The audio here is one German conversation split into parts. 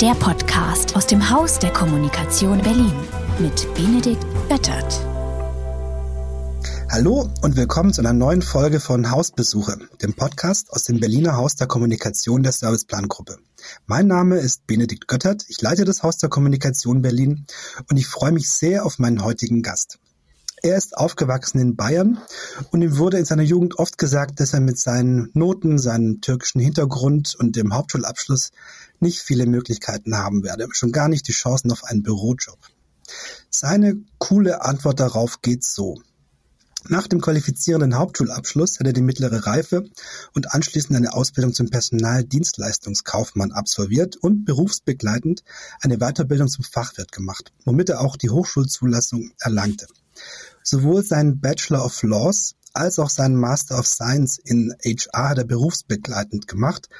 Der Podcast aus dem Haus der Kommunikation Berlin mit Benedikt Böttert. Hallo und willkommen zu einer neuen Folge von Hausbesuche, dem Podcast aus dem Berliner Haus der Kommunikation der Serviceplangruppe. Mein Name ist Benedikt Göttert, ich leite das Haus der Kommunikation Berlin und ich freue mich sehr auf meinen heutigen Gast. Er ist aufgewachsen in Bayern und ihm wurde in seiner Jugend oft gesagt, dass er mit seinen Noten, seinem türkischen Hintergrund und dem Hauptschulabschluss nicht viele Möglichkeiten haben werde, schon gar nicht die Chancen auf einen Bürojob. Seine coole Antwort darauf geht so. Nach dem qualifizierenden Hauptschulabschluss hat er die mittlere Reife und anschließend eine Ausbildung zum Personaldienstleistungskaufmann absolviert und berufsbegleitend eine Weiterbildung zum Fachwirt gemacht, womit er auch die Hochschulzulassung erlangte. Sowohl seinen Bachelor of Laws als auch seinen Master of Science in HR hat er berufsbegleitend gemacht.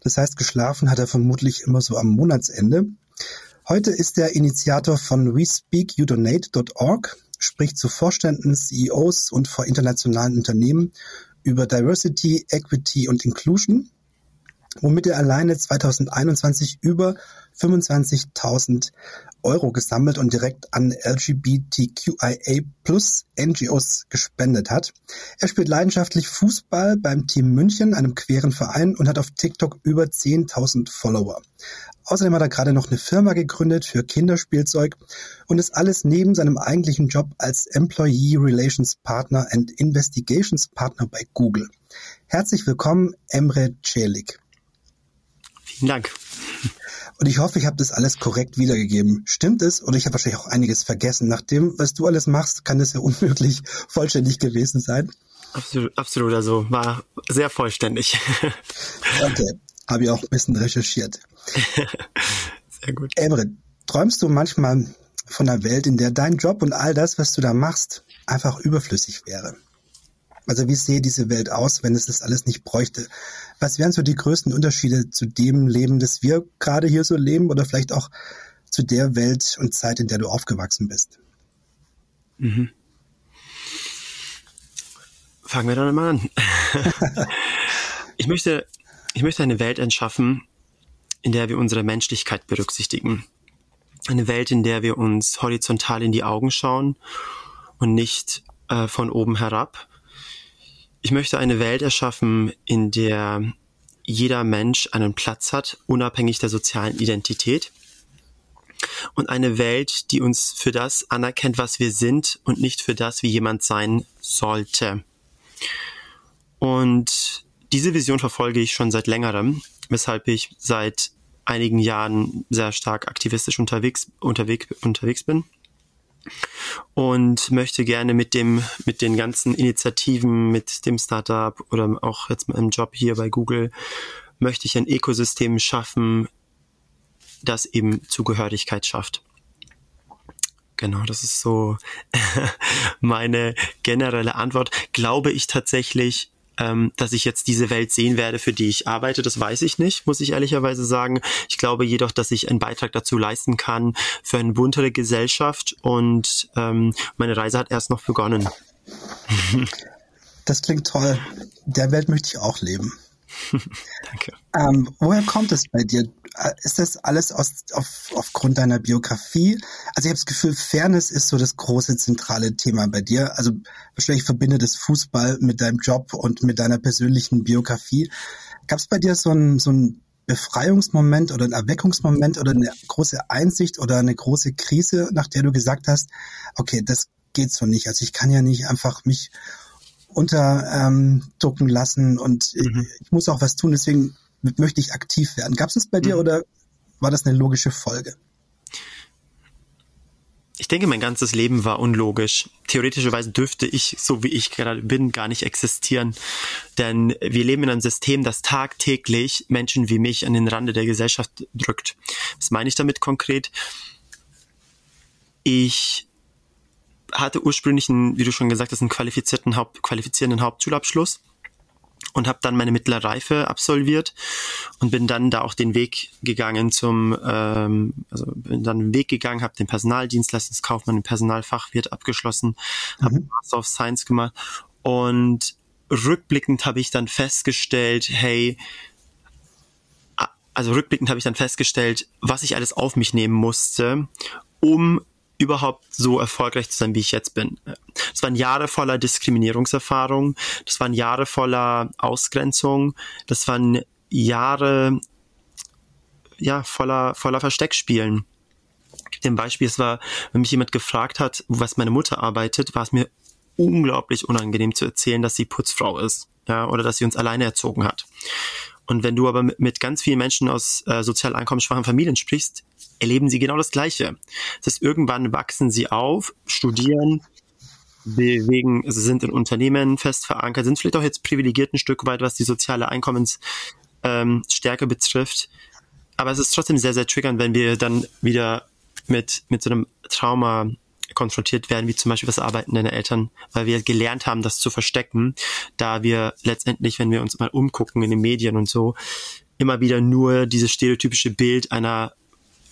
Das heißt, geschlafen hat er vermutlich immer so am Monatsende. Heute ist er Initiator von WeSpeakYouDonate.org, spricht zu Vorständen, CEOs und vor internationalen Unternehmen über Diversity, Equity und Inclusion, womit er alleine 2021 über 25.000 Euro gesammelt und direkt an LGBTQIA plus NGOs gespendet hat. Er spielt leidenschaftlich Fußball beim Team München, einem queeren Verein, und hat auf TikTok über 10.000 Follower. Außerdem hat er gerade noch eine Firma gegründet für Kinderspielzeug und ist alles neben seinem eigentlichen Job als Employee Relations Partner and Investigations Partner bei Google. Herzlich willkommen, Emre Celik. Vielen Dank. Und ich hoffe, ich habe das alles korrekt wiedergegeben. Stimmt es? Oder ich habe wahrscheinlich auch einiges vergessen. Nach dem, was du alles machst, kann es ja unmöglich vollständig gewesen sein. Absolut, absolut. Also war sehr vollständig. okay, habe ich auch ein bisschen recherchiert. Sehr gut. Emre, träumst du manchmal von einer Welt, in der dein Job und all das, was du da machst, einfach überflüssig wäre? Also wie sähe diese Welt aus, wenn es das alles nicht bräuchte? Was wären so die größten Unterschiede zu dem Leben, das wir gerade hier so leben oder vielleicht auch zu der Welt und Zeit, in der du aufgewachsen bist? Mhm. Fangen wir dann mal an. ich möchte, ich möchte eine Welt entschaffen, in der wir unsere Menschlichkeit berücksichtigen. Eine Welt, in der wir uns horizontal in die Augen schauen und nicht äh, von oben herab, ich möchte eine Welt erschaffen, in der jeder Mensch einen Platz hat, unabhängig der sozialen Identität. Und eine Welt, die uns für das anerkennt, was wir sind und nicht für das, wie jemand sein sollte. Und diese Vision verfolge ich schon seit längerem, weshalb ich seit einigen Jahren sehr stark aktivistisch unterwegs, unterwegs, unterwegs bin und möchte gerne mit dem, mit den ganzen Initiativen, mit dem Startup oder auch jetzt meinem Job hier bei Google, möchte ich ein Ökosystem schaffen, das eben Zugehörigkeit schafft. Genau, das ist so meine generelle Antwort. Glaube ich tatsächlich, ähm, dass ich jetzt diese Welt sehen werde, für die ich arbeite, das weiß ich nicht, muss ich ehrlicherweise sagen. Ich glaube jedoch, dass ich einen Beitrag dazu leisten kann für eine buntere Gesellschaft und ähm, meine Reise hat erst noch begonnen. Das klingt toll. Der Welt möchte ich auch leben. Danke. Ähm, woher kommt es bei dir? Äh, ist das alles aus, auf, aufgrund deiner Biografie? Also ich habe das Gefühl, Fairness ist so das große zentrale Thema bei dir. Also wahrscheinlich verbindet das Fußball mit deinem Job und mit deiner persönlichen Biografie. Gab es bei dir so ein, so ein Befreiungsmoment oder ein Erweckungsmoment oder eine große Einsicht oder eine große Krise, nach der du gesagt hast, okay, das geht so nicht. Also ich kann ja nicht einfach mich unterdrucken ähm, lassen und mhm. ich muss auch was tun, deswegen möchte ich aktiv werden. Gab es das bei dir mhm. oder war das eine logische Folge? Ich denke, mein ganzes Leben war unlogisch. Theoretischerweise dürfte ich, so wie ich gerade bin, gar nicht existieren. Denn wir leben in einem System, das tagtäglich Menschen wie mich an den Rande der Gesellschaft drückt. Was meine ich damit konkret? Ich hatte ursprünglich einen, wie du schon gesagt hast, einen qualifizierten Haupt, qualifizierenden Hauptschulabschluss und habe dann meine mittlere Reife absolviert und bin dann da auch den Weg gegangen zum, ähm, also bin dann den Weg gegangen, habe den Personaldienstleistungskaufmann, den Personalfachwirt abgeschlossen, mhm. habe Master of Science gemacht und rückblickend habe ich dann festgestellt, hey, also rückblickend habe ich dann festgestellt, was ich alles auf mich nehmen musste, um überhaupt so erfolgreich zu sein, wie ich jetzt bin. Das waren Jahre voller Diskriminierungserfahrung, das waren Jahre voller Ausgrenzung, das waren Jahre ja voller voller Versteckspielen. Ein Beispiel, es war, wenn mich jemand gefragt hat, was meine Mutter arbeitet, war es mir unglaublich unangenehm zu erzählen, dass sie Putzfrau ist, ja, oder dass sie uns alleine erzogen hat. Und wenn du aber mit, ganz vielen Menschen aus äh, sozial einkommensschwachen Familien sprichst, erleben sie genau das Gleiche. Das heißt, irgendwann wachsen sie auf, studieren, bewegen, also sind in Unternehmen fest verankert, sind vielleicht auch jetzt privilegiert ein Stück weit, was die soziale Einkommensstärke ähm, betrifft. Aber es ist trotzdem sehr, sehr triggernd, wenn wir dann wieder mit, mit so einem Trauma konfrontiert werden, wie zum Beispiel das Arbeiten deiner Eltern, weil wir gelernt haben, das zu verstecken, da wir letztendlich, wenn wir uns mal umgucken in den Medien und so, immer wieder nur dieses stereotypische Bild einer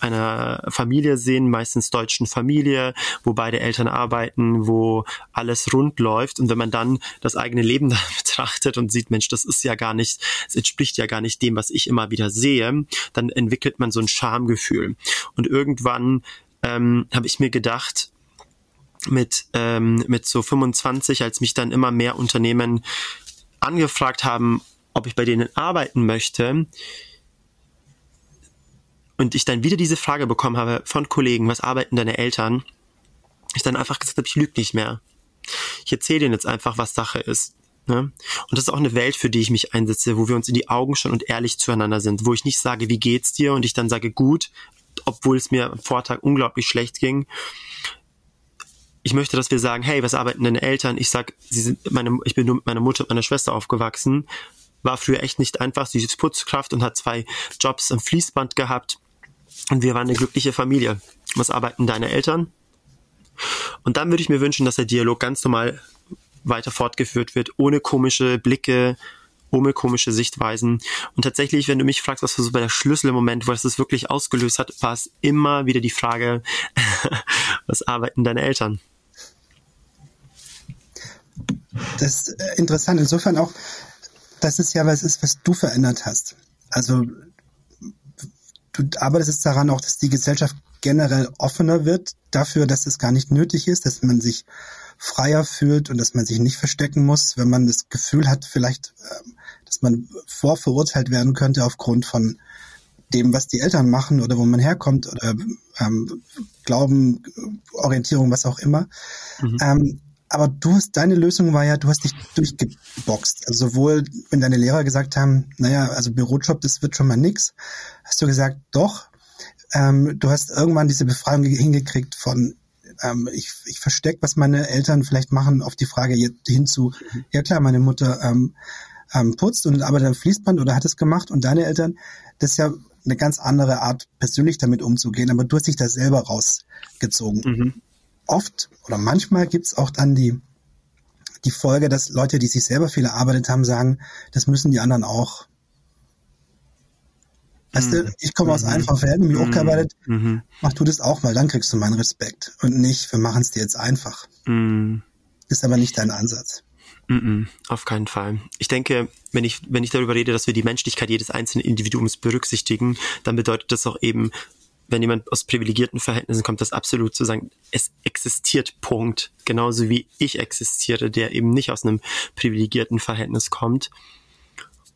einer Familie sehen, meistens deutschen Familie, wo beide Eltern arbeiten, wo alles rund läuft. Und wenn man dann das eigene Leben da betrachtet und sieht, Mensch, das ist ja gar nicht, es entspricht ja gar nicht dem, was ich immer wieder sehe, dann entwickelt man so ein Schamgefühl. Und irgendwann ähm, habe ich mir gedacht, mit, ähm, mit so 25, als mich dann immer mehr Unternehmen angefragt haben, ob ich bei denen arbeiten möchte, und ich dann wieder diese Frage bekommen habe von Kollegen, was arbeiten deine Eltern, ich dann einfach gesagt habe, ich lüge nicht mehr. Ich erzähle denen jetzt einfach, was Sache ist. Ne? Und das ist auch eine Welt, für die ich mich einsetze, wo wir uns in die Augen schauen und ehrlich zueinander sind, wo ich nicht sage, wie geht's dir? Und ich dann sage, gut, obwohl es mir am Vortag unglaublich schlecht ging, ich möchte, dass wir sagen, hey, was arbeiten deine Eltern? Ich sag, sie sind meine, ich bin nur mit meiner Mutter und meiner Schwester aufgewachsen. War früher echt nicht einfach. Sie ist Putzkraft und hat zwei Jobs am Fließband gehabt. Und wir waren eine glückliche Familie. Was arbeiten deine Eltern? Und dann würde ich mir wünschen, dass der Dialog ganz normal weiter fortgeführt wird, ohne komische Blicke, ohne komische Sichtweisen. Und tatsächlich, wenn du mich fragst, was war so bei der Schlüsselmoment, wo das wirklich ausgelöst hat, war es immer wieder die Frage, was arbeiten deine Eltern? Das ist äh, interessant. Insofern auch, das ist ja was ist, was du verändert hast. Also du arbeitest jetzt daran auch, dass die Gesellschaft generell offener wird dafür, dass es gar nicht nötig ist, dass man sich freier fühlt und dass man sich nicht verstecken muss, wenn man das Gefühl hat, vielleicht, ähm, dass man vorverurteilt werden könnte aufgrund von dem, was die Eltern machen oder wo man herkommt oder ähm, Glauben, Orientierung, was auch immer. Mhm. Ähm, aber du hast, deine Lösung war ja, du hast dich durchgeboxt. Also sowohl, wenn deine Lehrer gesagt haben, naja, also Bürojob, das wird schon mal nix, hast du gesagt, doch. Ähm, du hast irgendwann diese Befreiung hingekriegt von, ähm, ich, ich verstecke, was meine Eltern vielleicht machen, auf die Frage hinzu, mhm. ja klar, meine Mutter ähm, ähm, putzt und arbeitet am Fließband oder hat es gemacht und deine Eltern, das ist ja eine ganz andere Art, persönlich damit umzugehen, aber du hast dich da selber rausgezogen. Mhm oft oder manchmal gibt's auch dann die, die Folge, dass Leute, die sich selber viel erarbeitet haben, sagen, das müssen die anderen auch. Weißt du, mhm. ich komme aus mhm. einfachen Verhältnissen, mich auch gearbeitet, mhm. mach du das auch mal, dann kriegst du meinen Respekt. Und nicht, wir machen es dir jetzt einfach. Mhm. Ist aber nicht dein Ansatz. Mm auf keinen Fall. Ich denke, wenn ich, wenn ich darüber rede, dass wir die Menschlichkeit jedes einzelnen Individuums berücksichtigen, dann bedeutet das auch eben, wenn jemand aus privilegierten Verhältnissen kommt, das absolut zu sagen, es existiert, Punkt. Genauso wie ich existiere, der eben nicht aus einem privilegierten Verhältnis kommt.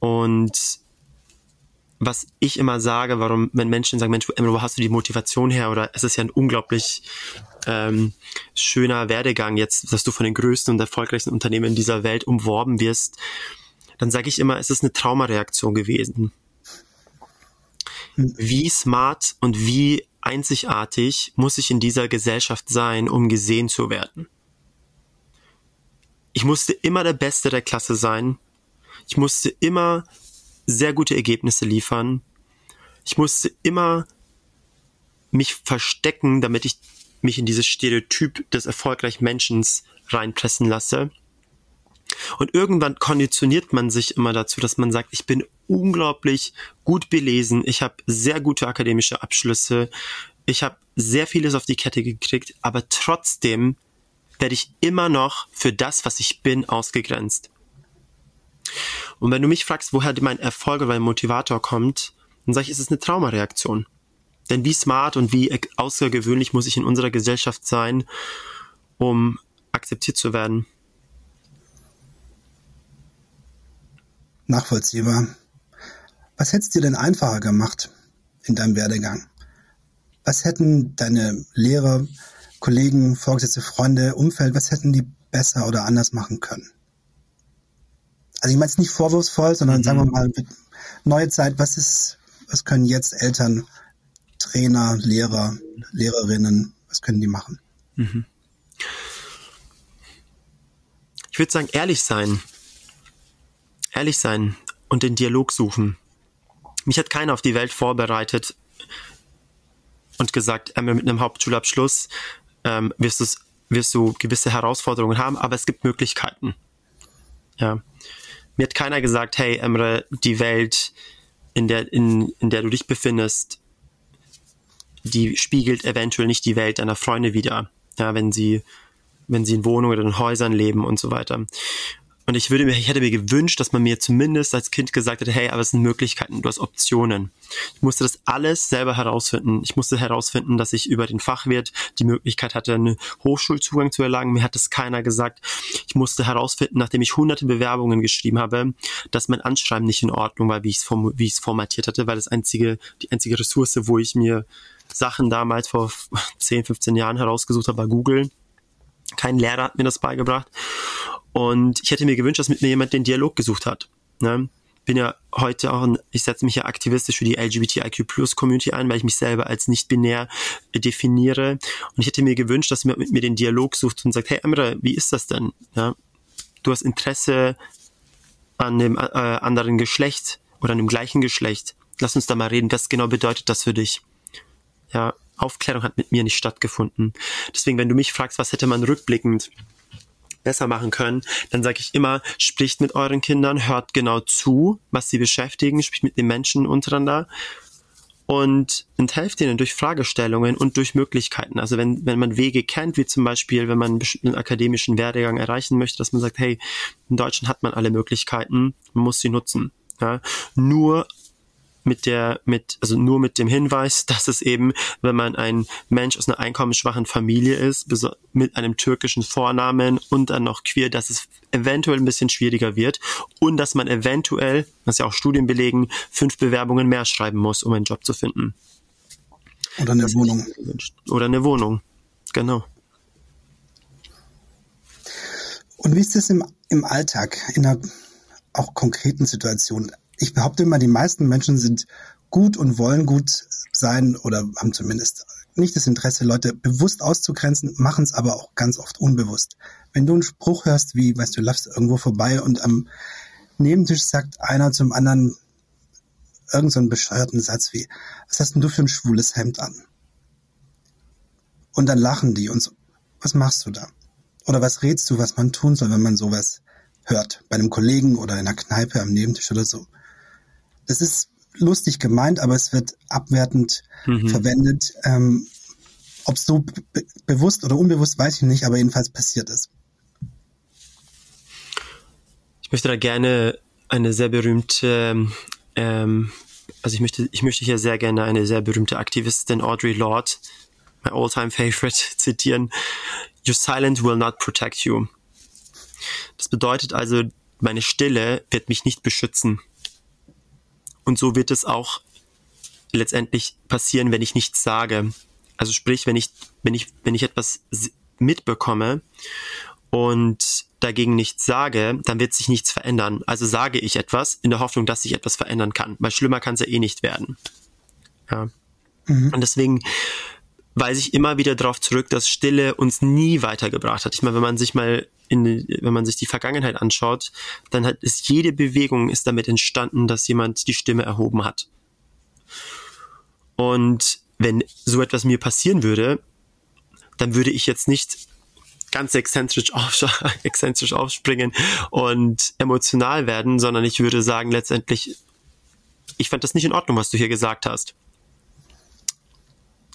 Und was ich immer sage, warum, wenn Menschen sagen, Mensch, wo hast du die Motivation her? Oder es ist ja ein unglaublich ähm, schöner Werdegang jetzt, dass du von den größten und erfolgreichsten Unternehmen dieser Welt umworben wirst, dann sage ich immer, es ist eine Traumareaktion gewesen wie smart und wie einzigartig muss ich in dieser Gesellschaft sein, um gesehen zu werden. Ich musste immer der Beste der Klasse sein. Ich musste immer sehr gute Ergebnisse liefern. Ich musste immer mich verstecken, damit ich mich in dieses Stereotyp des erfolgreichen Menschen reinpressen lasse. Und irgendwann konditioniert man sich immer dazu, dass man sagt, ich bin unglaublich gut belesen, ich habe sehr gute akademische Abschlüsse, ich habe sehr vieles auf die Kette gekriegt, aber trotzdem werde ich immer noch für das, was ich bin, ausgegrenzt. Und wenn du mich fragst, woher mein Erfolg oder mein Motivator kommt, Dann sage ich, es ist eine Traumareaktion. Denn wie smart und wie außergewöhnlich muss ich in unserer Gesellschaft sein, um akzeptiert zu werden? Nachvollziehbar. Was hätte es dir denn einfacher gemacht in deinem Werdegang? Was hätten deine Lehrer, Kollegen, Vorgesetzte, Freunde, Umfeld, was hätten die besser oder anders machen können? Also ich meine es nicht vorwurfsvoll, sondern mhm. sagen wir mal, neue Zeit, was ist, was können jetzt Eltern, Trainer, Lehrer, Lehrerinnen, was können die machen? Mhm. Ich würde sagen, ehrlich sein. Ehrlich sein und den Dialog suchen. Mich hat keiner auf die Welt vorbereitet und gesagt, einmal mit einem Hauptschulabschluss ähm, wirst, wirst du gewisse Herausforderungen haben, aber es gibt Möglichkeiten. Ja. Mir hat keiner gesagt, hey Emre, die Welt, in der, in, in der du dich befindest, die spiegelt eventuell nicht die Welt deiner Freunde wider. Ja, wenn sie, wenn sie in Wohnungen oder in Häusern leben und so weiter. Und ich würde mir, ich hätte mir gewünscht, dass man mir zumindest als Kind gesagt hätte, hey, aber es sind Möglichkeiten, du hast Optionen. Ich musste das alles selber herausfinden. Ich musste herausfinden, dass ich über den Fachwirt die Möglichkeit hatte, einen Hochschulzugang zu erlangen. Mir hat das keiner gesagt. Ich musste herausfinden, nachdem ich hunderte Bewerbungen geschrieben habe, dass mein Anschreiben nicht in Ordnung war, wie ich es wie ich es formatiert hatte, weil das einzige, die einzige Ressource, wo ich mir Sachen damals vor 10, 15 Jahren herausgesucht habe, war Google. Kein Lehrer hat mir das beigebracht. Und ich hätte mir gewünscht, dass mit mir jemand den Dialog gesucht hat. Ne? Bin ja heute auch, ein, ich setze mich ja aktivistisch für die LGBTIQ Plus Community ein, weil ich mich selber als nicht binär definiere. Und ich hätte mir gewünscht, dass jemand mit mir den Dialog sucht und sagt, hey Emre, wie ist das denn? Ja? Du hast Interesse an dem äh, anderen Geschlecht oder an dem gleichen Geschlecht. Lass uns da mal reden. Was genau bedeutet das für dich? Ja, Aufklärung hat mit mir nicht stattgefunden. Deswegen, wenn du mich fragst, was hätte man rückblickend besser machen können, dann sage ich immer, spricht mit euren Kindern, hört genau zu, was sie beschäftigen, spricht mit den Menschen untereinander und, und helft ihnen durch Fragestellungen und durch Möglichkeiten. Also wenn, wenn man Wege kennt, wie zum Beispiel, wenn man einen akademischen Werdegang erreichen möchte, dass man sagt, hey, in Deutschland hat man alle Möglichkeiten, man muss sie nutzen. Ja, nur mit der, mit, also nur mit dem Hinweis, dass es eben, wenn man ein Mensch aus einer einkommensschwachen Familie ist, mit einem türkischen Vornamen und dann noch queer, dass es eventuell ein bisschen schwieriger wird und dass man eventuell, was ja auch Studien belegen, fünf Bewerbungen mehr schreiben muss, um einen Job zu finden. Oder eine das Wohnung. Oder eine Wohnung, genau. Und wie ist es im, im Alltag, in einer auch konkreten Situation? Ich behaupte immer, die meisten Menschen sind gut und wollen gut sein oder haben zumindest nicht das Interesse, Leute bewusst auszugrenzen, machen es aber auch ganz oft unbewusst. Wenn du einen Spruch hörst, wie, weißt du, laufst irgendwo vorbei und am Nebentisch sagt einer zum anderen irgendeinen so bescheuerten Satz wie, was hast denn du für ein schwules Hemd an? Und dann lachen die und so, was machst du da? Oder was rätst du, was man tun soll, wenn man sowas hört? Bei einem Kollegen oder in einer Kneipe am Nebentisch oder so das ist lustig gemeint, aber es wird abwertend mhm. verwendet. Ähm, Ob es so be bewusst oder unbewusst, weiß ich nicht, aber jedenfalls passiert es. Ich möchte da gerne eine sehr berühmte, ähm, also ich möchte, ich möchte hier sehr gerne eine sehr berühmte Aktivistin Audre Lorde, my all-time favorite, zitieren. Your silence will not protect you. Das bedeutet also, meine Stille wird mich nicht beschützen. Und so wird es auch letztendlich passieren, wenn ich nichts sage. Also sprich, wenn ich, wenn ich, wenn ich etwas mitbekomme und dagegen nichts sage, dann wird sich nichts verändern. Also sage ich etwas in der Hoffnung, dass sich etwas verändern kann. Weil schlimmer kann es ja eh nicht werden. Ja. Mhm. Und deswegen weise ich immer wieder darauf zurück, dass Stille uns nie weitergebracht hat. Ich meine, wenn man sich mal in, wenn man sich die Vergangenheit anschaut, dann hat ist jede Bewegung ist damit entstanden, dass jemand die Stimme erhoben hat. Und wenn so etwas mir passieren würde, dann würde ich jetzt nicht ganz exzentrisch, auf, exzentrisch aufspringen und emotional werden, sondern ich würde sagen letztendlich, ich fand das nicht in Ordnung, was du hier gesagt hast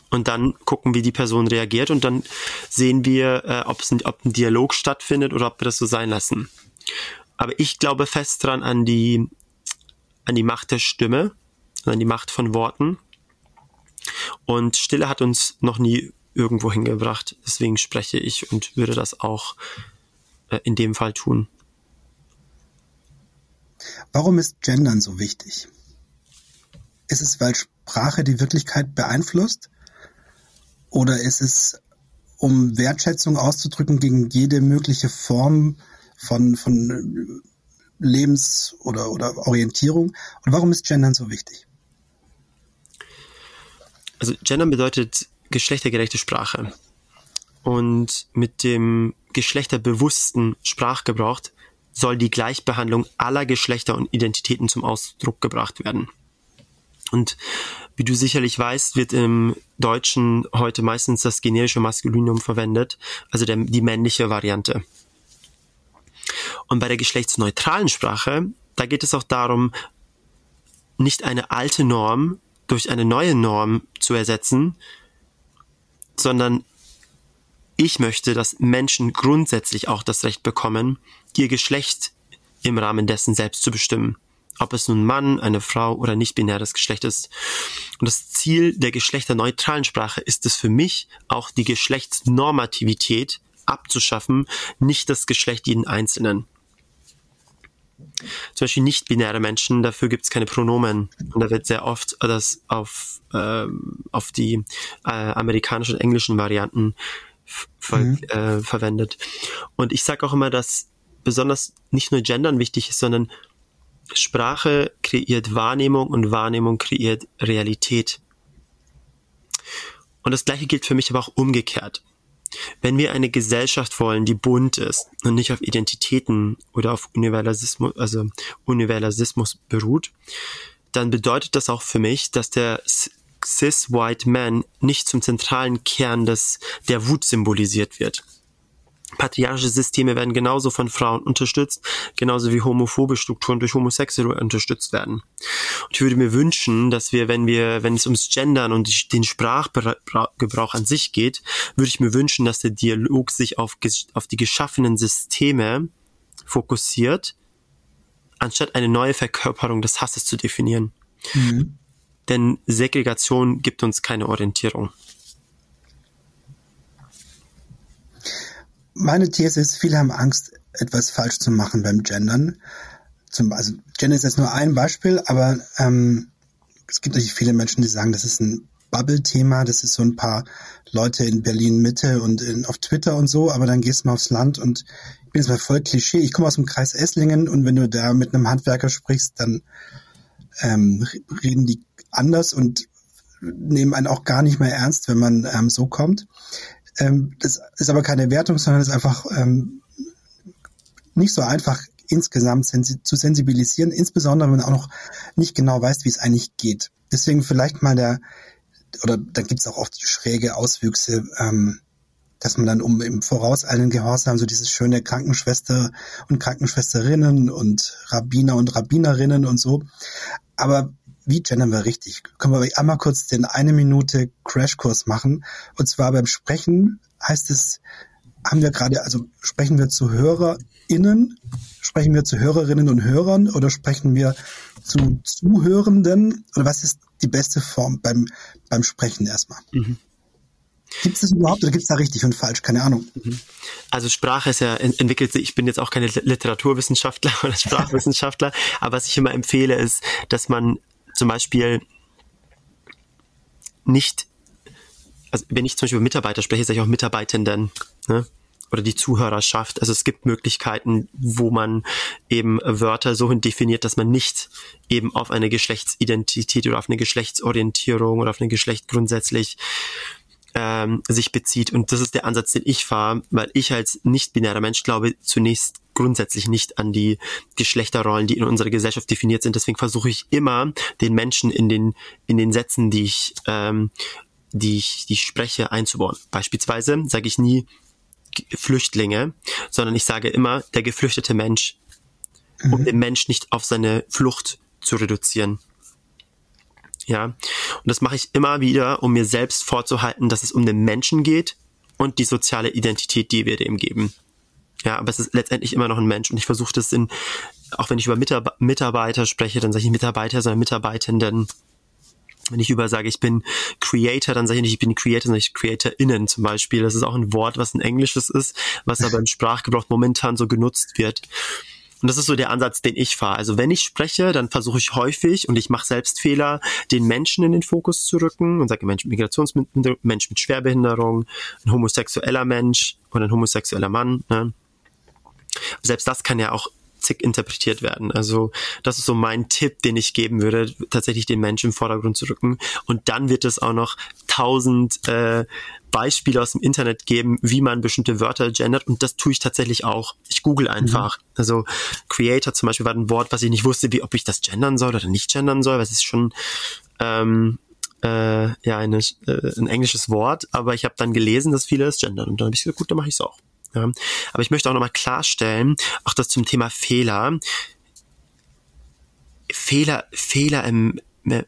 und dann gucken, wie die Person reagiert und dann sehen wir, äh, ob, es ein, ob ein Dialog stattfindet oder ob wir das so sein lassen. Aber ich glaube fest dran an die, an die Macht der Stimme sondern die Macht von Worten. Und Stille hat uns noch nie irgendwo hingebracht. Deswegen spreche ich und würde das auch äh, in dem Fall tun. Warum ist Gendern so wichtig? Ist es, weil Sprache die Wirklichkeit beeinflusst? Oder ist es, um Wertschätzung auszudrücken gegen jede mögliche Form von, von Lebens- oder, oder Orientierung? Und warum ist Gendern so wichtig? Also Gendern bedeutet geschlechtergerechte Sprache. Und mit dem geschlechterbewussten Sprachgebrauch soll die Gleichbehandlung aller Geschlechter und Identitäten zum Ausdruck gebracht werden. Und wie du sicherlich weißt, wird im Deutschen heute meistens das generische Maskulinum verwendet, also der, die männliche Variante. Und bei der geschlechtsneutralen Sprache, da geht es auch darum, nicht eine alte Norm durch eine neue Norm zu ersetzen, sondern ich möchte, dass Menschen grundsätzlich auch das Recht bekommen, ihr Geschlecht im Rahmen dessen selbst zu bestimmen. Ob es nun Mann, eine Frau oder nicht-binäres Geschlecht ist. Und das Ziel der geschlechterneutralen Sprache ist es für mich, auch die Geschlechtsnormativität abzuschaffen, nicht das Geschlecht jeden Einzelnen. Zum Beispiel nicht-binäre Menschen, dafür gibt es keine Pronomen. Und da wird sehr oft das auf, äh, auf die äh, amerikanischen und englischen Varianten ver mhm. äh, verwendet. Und ich sage auch immer, dass besonders nicht nur Gendern wichtig ist, sondern Sprache kreiert Wahrnehmung und Wahrnehmung kreiert Realität. Und das gleiche gilt für mich aber auch umgekehrt. Wenn wir eine Gesellschaft wollen, die bunt ist und nicht auf Identitäten oder auf Universalismus, also Universalismus beruht, dann bedeutet das auch für mich, dass der cis-white man nicht zum zentralen Kern des, der Wut symbolisiert wird. Patriarchische Systeme werden genauso von Frauen unterstützt, genauso wie homophobe Strukturen durch Homosexuelle unterstützt werden. Und ich würde mir wünschen, dass wir, wenn wir, wenn es ums Gendern und den Sprachgebrauch an sich geht, würde ich mir wünschen, dass der Dialog sich auf, auf die geschaffenen Systeme fokussiert, anstatt eine neue Verkörperung des Hasses zu definieren. Mhm denn Segregation gibt uns keine Orientierung. Meine These ist, viele haben Angst, etwas falsch zu machen beim Gendern. Zum, also Gender ist jetzt nur ein Beispiel, aber ähm, es gibt natürlich viele Menschen, die sagen, das ist ein Bubble-Thema, das ist so ein paar Leute in Berlin Mitte und in, auf Twitter und so, aber dann gehst du mal aufs Land und ich bin jetzt mal voll Klischee. Ich komme aus dem Kreis Esslingen und wenn du da mit einem Handwerker sprichst, dann ähm, reden die anders und nehmen einen auch gar nicht mehr ernst, wenn man ähm, so kommt. Ähm, das ist aber keine Wertung, sondern ist einfach ähm, nicht so einfach insgesamt sensi zu sensibilisieren, insbesondere wenn man auch noch nicht genau weiß, wie es eigentlich geht. Deswegen vielleicht mal der, oder da gibt es auch oft schräge Auswüchse, ähm, dass man dann um im Voraus allen Gehorsam so dieses schöne Krankenschwester und Krankenschwesterinnen und Rabbiner und Rabbinerinnen und so. Aber wie gendern wir richtig? Können wir einmal kurz den eine Minute Crashkurs machen? Und zwar beim Sprechen heißt es, haben wir gerade, also sprechen wir zu HörerInnen, sprechen wir zu Hörerinnen und Hörern oder sprechen wir zu Zuhörenden? Oder was ist die beste Form beim, beim Sprechen erstmal? Mhm. Gibt es das überhaupt oder gibt es da richtig und falsch? Keine Ahnung. Mhm. Also Sprache ist ja entwickelt sich, ich bin jetzt auch keine Literaturwissenschaftler oder Sprachwissenschaftler, aber was ich immer empfehle, ist, dass man zum Beispiel nicht, also wenn ich zum Beispiel über Mitarbeiter spreche, sage ich auch Mitarbeitenden, ne? oder die Zuhörerschaft. Also es gibt Möglichkeiten, wo man eben Wörter so hin definiert, dass man nicht eben auf eine Geschlechtsidentität oder auf eine Geschlechtsorientierung oder auf ein Geschlecht grundsätzlich ähm, sich bezieht. Und das ist der Ansatz, den ich fahre, weil ich als nicht-binärer Mensch glaube zunächst grundsätzlich nicht an die Geschlechterrollen, die in unserer Gesellschaft definiert sind. Deswegen versuche ich immer, den Menschen in den, in den Sätzen, die ich, ähm, die ich, die ich spreche, einzubauen. Beispielsweise sage ich nie Flüchtlinge, sondern ich sage immer der geflüchtete Mensch, um mhm. den Mensch nicht auf seine Flucht zu reduzieren. Ja, und das mache ich immer wieder, um mir selbst vorzuhalten, dass es um den Menschen geht und die soziale Identität, die wir dem geben. Ja, aber es ist letztendlich immer noch ein Mensch und ich versuche das in, auch wenn ich über Mitarbeiter spreche, dann sage ich nicht Mitarbeiter, sondern Mitarbeitenden. wenn ich über sage, ich bin Creator, dann sage ich nicht, ich bin Creator, sondern ich CreatorInnen zum Beispiel. Das ist auch ein Wort, was ein englisches ist, was aber im Sprachgebrauch momentan so genutzt wird. Und das ist so der Ansatz, den ich fahre. Also wenn ich spreche, dann versuche ich häufig, und ich mache selbst Fehler, den Menschen in den Fokus zu rücken und sage Mensch mit Migrationshintergrund, Mensch mit Schwerbehinderung, ein homosexueller Mensch oder ein homosexueller Mann. Ne? Selbst das kann ja auch zig interpretiert werden. Also das ist so mein Tipp, den ich geben würde, tatsächlich den Menschen im Vordergrund zu rücken. Und dann wird es auch noch tausend äh, Beispiele aus dem Internet geben, wie man bestimmte Wörter gendert. Und das tue ich tatsächlich auch. Ich google einfach. Mhm. Also Creator zum Beispiel war ein Wort, was ich nicht wusste, wie ob ich das gendern soll oder nicht gendern soll. Was ist schon ähm, äh, ja eine, äh, ein englisches Wort, aber ich habe dann gelesen, dass viele es gendern und dann habe ich gesagt, gut, dann mache ich es auch. Ja. Aber ich möchte auch nochmal klarstellen, auch das zum Thema Fehler. Fehler, Fehler im, äh,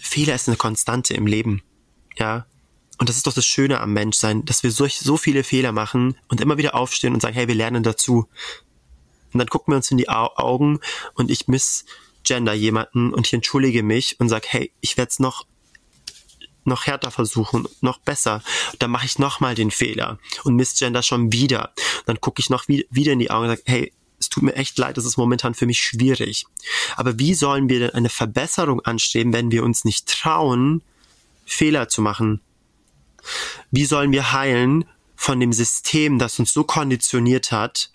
Fehler ist eine Konstante im Leben. Ja. Und das ist doch das Schöne am Menschsein, dass wir so, so viele Fehler machen und immer wieder aufstehen und sagen, hey, wir lernen dazu. Und dann gucken wir uns in die Augen und ich missgender jemanden und ich entschuldige mich und sage, hey, ich werde es noch noch härter versuchen, noch besser. Dann mache ich nochmal den Fehler und misgender schon wieder. Dann gucke ich noch wie, wieder in die Augen und sage, hey, es tut mir echt leid, das ist momentan für mich schwierig. Aber wie sollen wir denn eine Verbesserung anstreben, wenn wir uns nicht trauen, Fehler zu machen? Wie sollen wir heilen von dem System, das uns so konditioniert hat,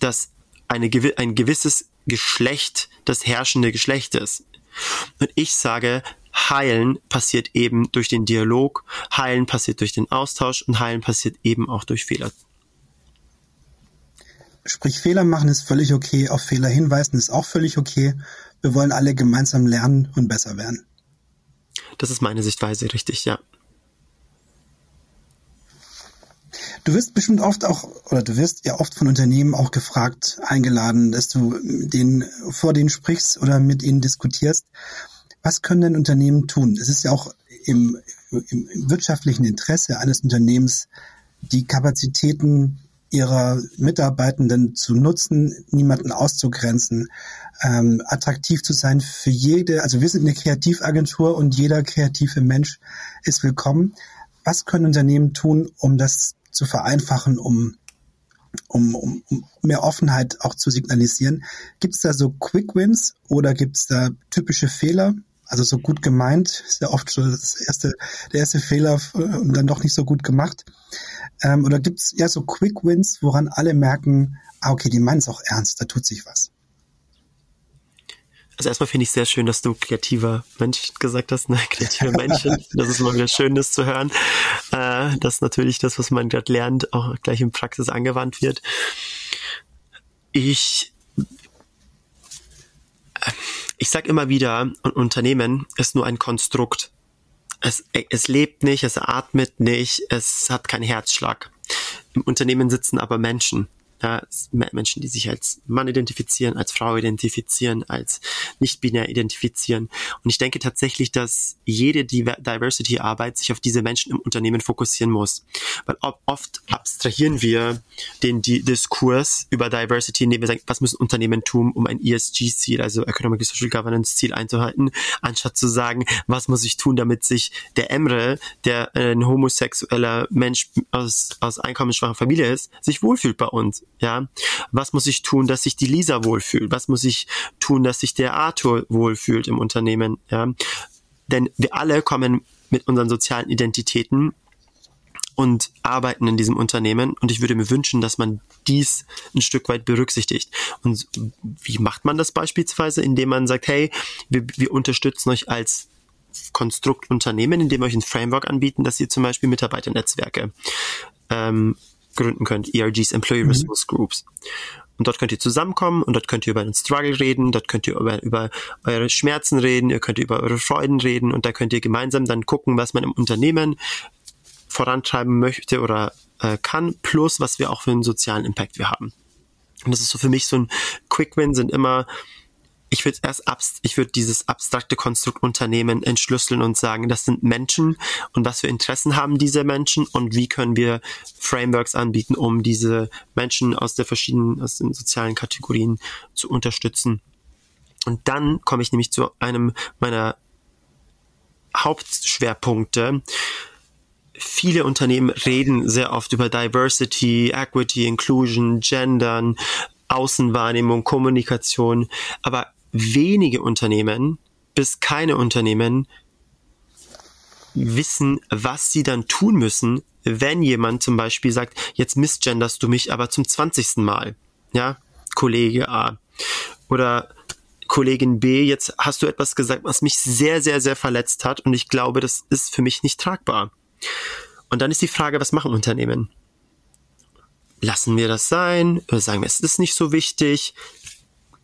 dass eine, ein gewisses Geschlecht das herrschende Geschlecht ist? Und ich sage, Heilen passiert eben durch den Dialog, Heilen passiert durch den Austausch und Heilen passiert eben auch durch Fehler. Sprich, Fehler machen ist völlig okay, auf Fehler hinweisen ist auch völlig okay. Wir wollen alle gemeinsam lernen und besser werden. Das ist meine Sichtweise, richtig, ja. Du wirst bestimmt oft auch, oder du wirst ja oft von Unternehmen auch gefragt, eingeladen, dass du denen, vor denen sprichst oder mit ihnen diskutierst. Was können denn Unternehmen tun? Es ist ja auch im, im, im wirtschaftlichen Interesse eines Unternehmens, die Kapazitäten ihrer Mitarbeitenden zu nutzen, niemanden auszugrenzen, ähm, attraktiv zu sein für jede, also wir sind eine Kreativagentur und jeder kreative Mensch ist willkommen. Was können Unternehmen tun, um das zu vereinfachen, um, um, um, um mehr Offenheit auch zu signalisieren? Gibt es da so Quick Wins oder gibt es da typische Fehler, also so gut gemeint, ist ja oft schon das erste, der erste Fehler äh, und dann doch nicht so gut gemacht. Ähm, oder gibt's ja so Quick Wins, woran alle merken, ah, okay, die meinen es auch ernst, da tut sich was. Also erstmal finde ich sehr schön, dass du kreativer Mensch gesagt hast, ne? kreative Menschen. Das ist immer wieder schön, das zu hören. Äh, dass natürlich das, was man gerade lernt, auch gleich in Praxis angewandt wird. Ich ich sage immer wieder, ein Unternehmen ist nur ein Konstrukt. Es, es lebt nicht, es atmet nicht, es hat keinen Herzschlag. Im Unternehmen sitzen aber Menschen ja, Menschen, die sich als Mann identifizieren, als Frau identifizieren, als nicht-binär identifizieren. Und ich denke tatsächlich, dass jede Diversity-Arbeit sich auf diese Menschen im Unternehmen fokussieren muss. Weil oft abstrahieren wir den Diskurs über Diversity, indem wir sagen, was müssen Unternehmen tun, um ein ESG-Ziel, also Economic Social Governance-Ziel einzuhalten, anstatt zu sagen, was muss ich tun, damit sich der Emre, der ein homosexueller Mensch aus, aus einkommensschwacher Familie ist, sich wohlfühlt bei uns ja, was muss ich tun, dass sich die Lisa wohlfühlt? Was muss ich tun, dass sich der Arthur wohlfühlt im Unternehmen? Ja, denn wir alle kommen mit unseren sozialen Identitäten und arbeiten in diesem Unternehmen und ich würde mir wünschen, dass man dies ein Stück weit berücksichtigt. Und wie macht man das beispielsweise? Indem man sagt, hey, wir, wir unterstützen euch als Konstruktunternehmen, indem wir euch ein Framework anbieten, dass ihr zum Beispiel Mitarbeiternetzwerke ähm, gründen könnt, ERGs, Employee mhm. Resource Groups. Und dort könnt ihr zusammenkommen und dort könnt ihr über einen Struggle reden, dort könnt ihr über, über eure Schmerzen reden, ihr könnt über eure Freuden reden und da könnt ihr gemeinsam dann gucken, was man im Unternehmen vorantreiben möchte oder äh, kann, plus was wir auch für einen sozialen Impact wir haben. Und das ist so für mich so ein Quick Win sind immer ich würde erst abst ich würde dieses abstrakte Konstrukt Unternehmen entschlüsseln und sagen, das sind Menschen und was für Interessen haben diese Menschen und wie können wir Frameworks anbieten, um diese Menschen aus der verschiedenen aus den sozialen Kategorien zu unterstützen. Und dann komme ich nämlich zu einem meiner Hauptschwerpunkte. Viele Unternehmen reden sehr oft über Diversity, Equity, Inclusion, Gendern, Außenwahrnehmung, Kommunikation, aber wenige Unternehmen bis keine Unternehmen wissen, was sie dann tun müssen, wenn jemand zum Beispiel sagt, jetzt misgenderst du mich aber zum 20. Mal. Ja, Kollege A. Oder Kollegin B, jetzt hast du etwas gesagt, was mich sehr, sehr, sehr verletzt hat und ich glaube, das ist für mich nicht tragbar. Und dann ist die Frage, was machen Unternehmen? Lassen wir das sein? Oder sagen wir, es ist nicht so wichtig?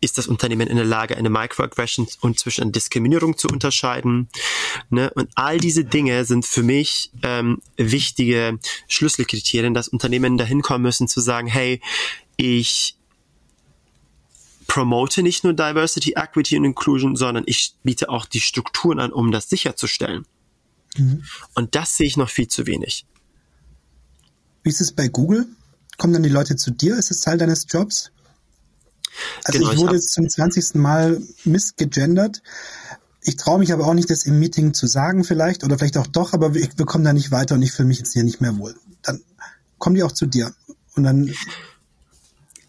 Ist das Unternehmen in der Lage, eine Microaggression und zwischen einer Diskriminierung zu unterscheiden. Ne? Und all diese Dinge sind für mich ähm, wichtige Schlüsselkriterien, dass Unternehmen dahin kommen müssen zu sagen, hey, ich promote nicht nur Diversity, Equity und Inclusion, sondern ich biete auch die Strukturen an, um das sicherzustellen. Mhm. Und das sehe ich noch viel zu wenig. Wie ist es bei Google? Kommen dann die Leute zu dir? Ist es Teil deines Jobs? Also genau, ich wurde jetzt zum 20. Mal missgegendert. Ich traue mich aber auch nicht, das im Meeting zu sagen vielleicht oder vielleicht auch doch, aber wir, wir kommen da nicht weiter und ich fühle mich jetzt hier nicht mehr wohl. Dann kommen die auch zu dir und dann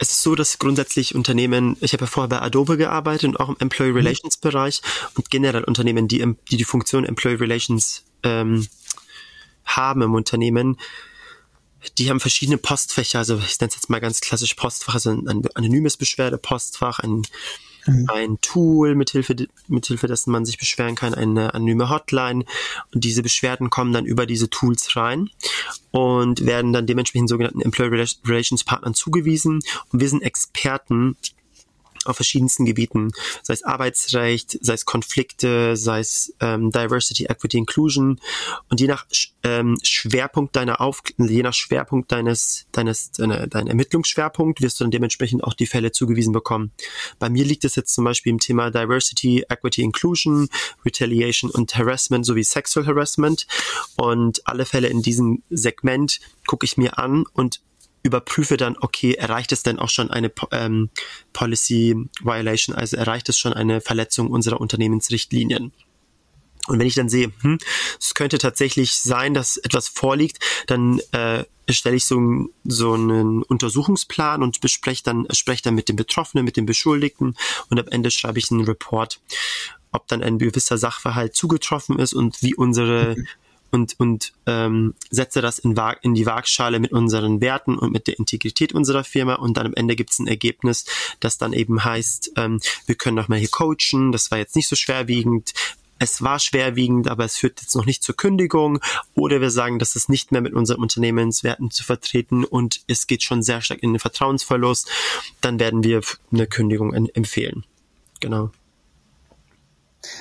es ist so, dass grundsätzlich Unternehmen, ich habe ja vorher bei Adobe gearbeitet und auch im Employee mhm. Relations Bereich und generell Unternehmen, die die, die Funktion Employee Relations ähm, haben im Unternehmen, die haben verschiedene Postfächer, also ich nenne es jetzt mal ganz klassisch Postfach, also ein, ein anonymes Beschwerdepostfach, ein, mhm. ein Tool, mithilfe, mithilfe dessen man sich beschweren kann, eine anonyme Hotline. Und diese Beschwerden kommen dann über diese Tools rein und werden dann dementsprechend sogenannten Employee Relations Partnern zugewiesen. Und wir sind Experten auf verschiedensten Gebieten, sei es Arbeitsrecht, sei es Konflikte, sei es ähm, Diversity, Equity, Inclusion und je nach ähm, Schwerpunkt deiner Auf je nach Schwerpunkt deines deines deiner, dein Ermittlungsschwerpunkt wirst du dann dementsprechend auch die Fälle zugewiesen bekommen. Bei mir liegt es jetzt zum Beispiel im Thema Diversity, Equity, Inclusion, Retaliation und Harassment sowie Sexual Harassment und alle Fälle in diesem Segment gucke ich mir an und überprüfe dann, okay, erreicht es denn auch schon eine ähm, Policy Violation, also erreicht es schon eine Verletzung unserer Unternehmensrichtlinien. Und wenn ich dann sehe, hm, es könnte tatsächlich sein, dass etwas vorliegt, dann äh, stelle ich so, so einen Untersuchungsplan und bespreche dann, spreche dann mit dem Betroffenen, mit dem Beschuldigten und am Ende schreibe ich einen Report, ob dann ein gewisser Sachverhalt zugetroffen ist und wie unsere mhm und, und ähm, setze das in, in die Waagschale mit unseren Werten und mit der Integrität unserer Firma. Und dann am Ende gibt es ein Ergebnis, das dann eben heißt, ähm, wir können noch mal hier coachen, das war jetzt nicht so schwerwiegend, es war schwerwiegend, aber es führt jetzt noch nicht zur Kündigung. Oder wir sagen, das ist nicht mehr mit unseren Unternehmenswerten zu vertreten und es geht schon sehr stark in den Vertrauensverlust, dann werden wir eine Kündigung empfehlen. Genau.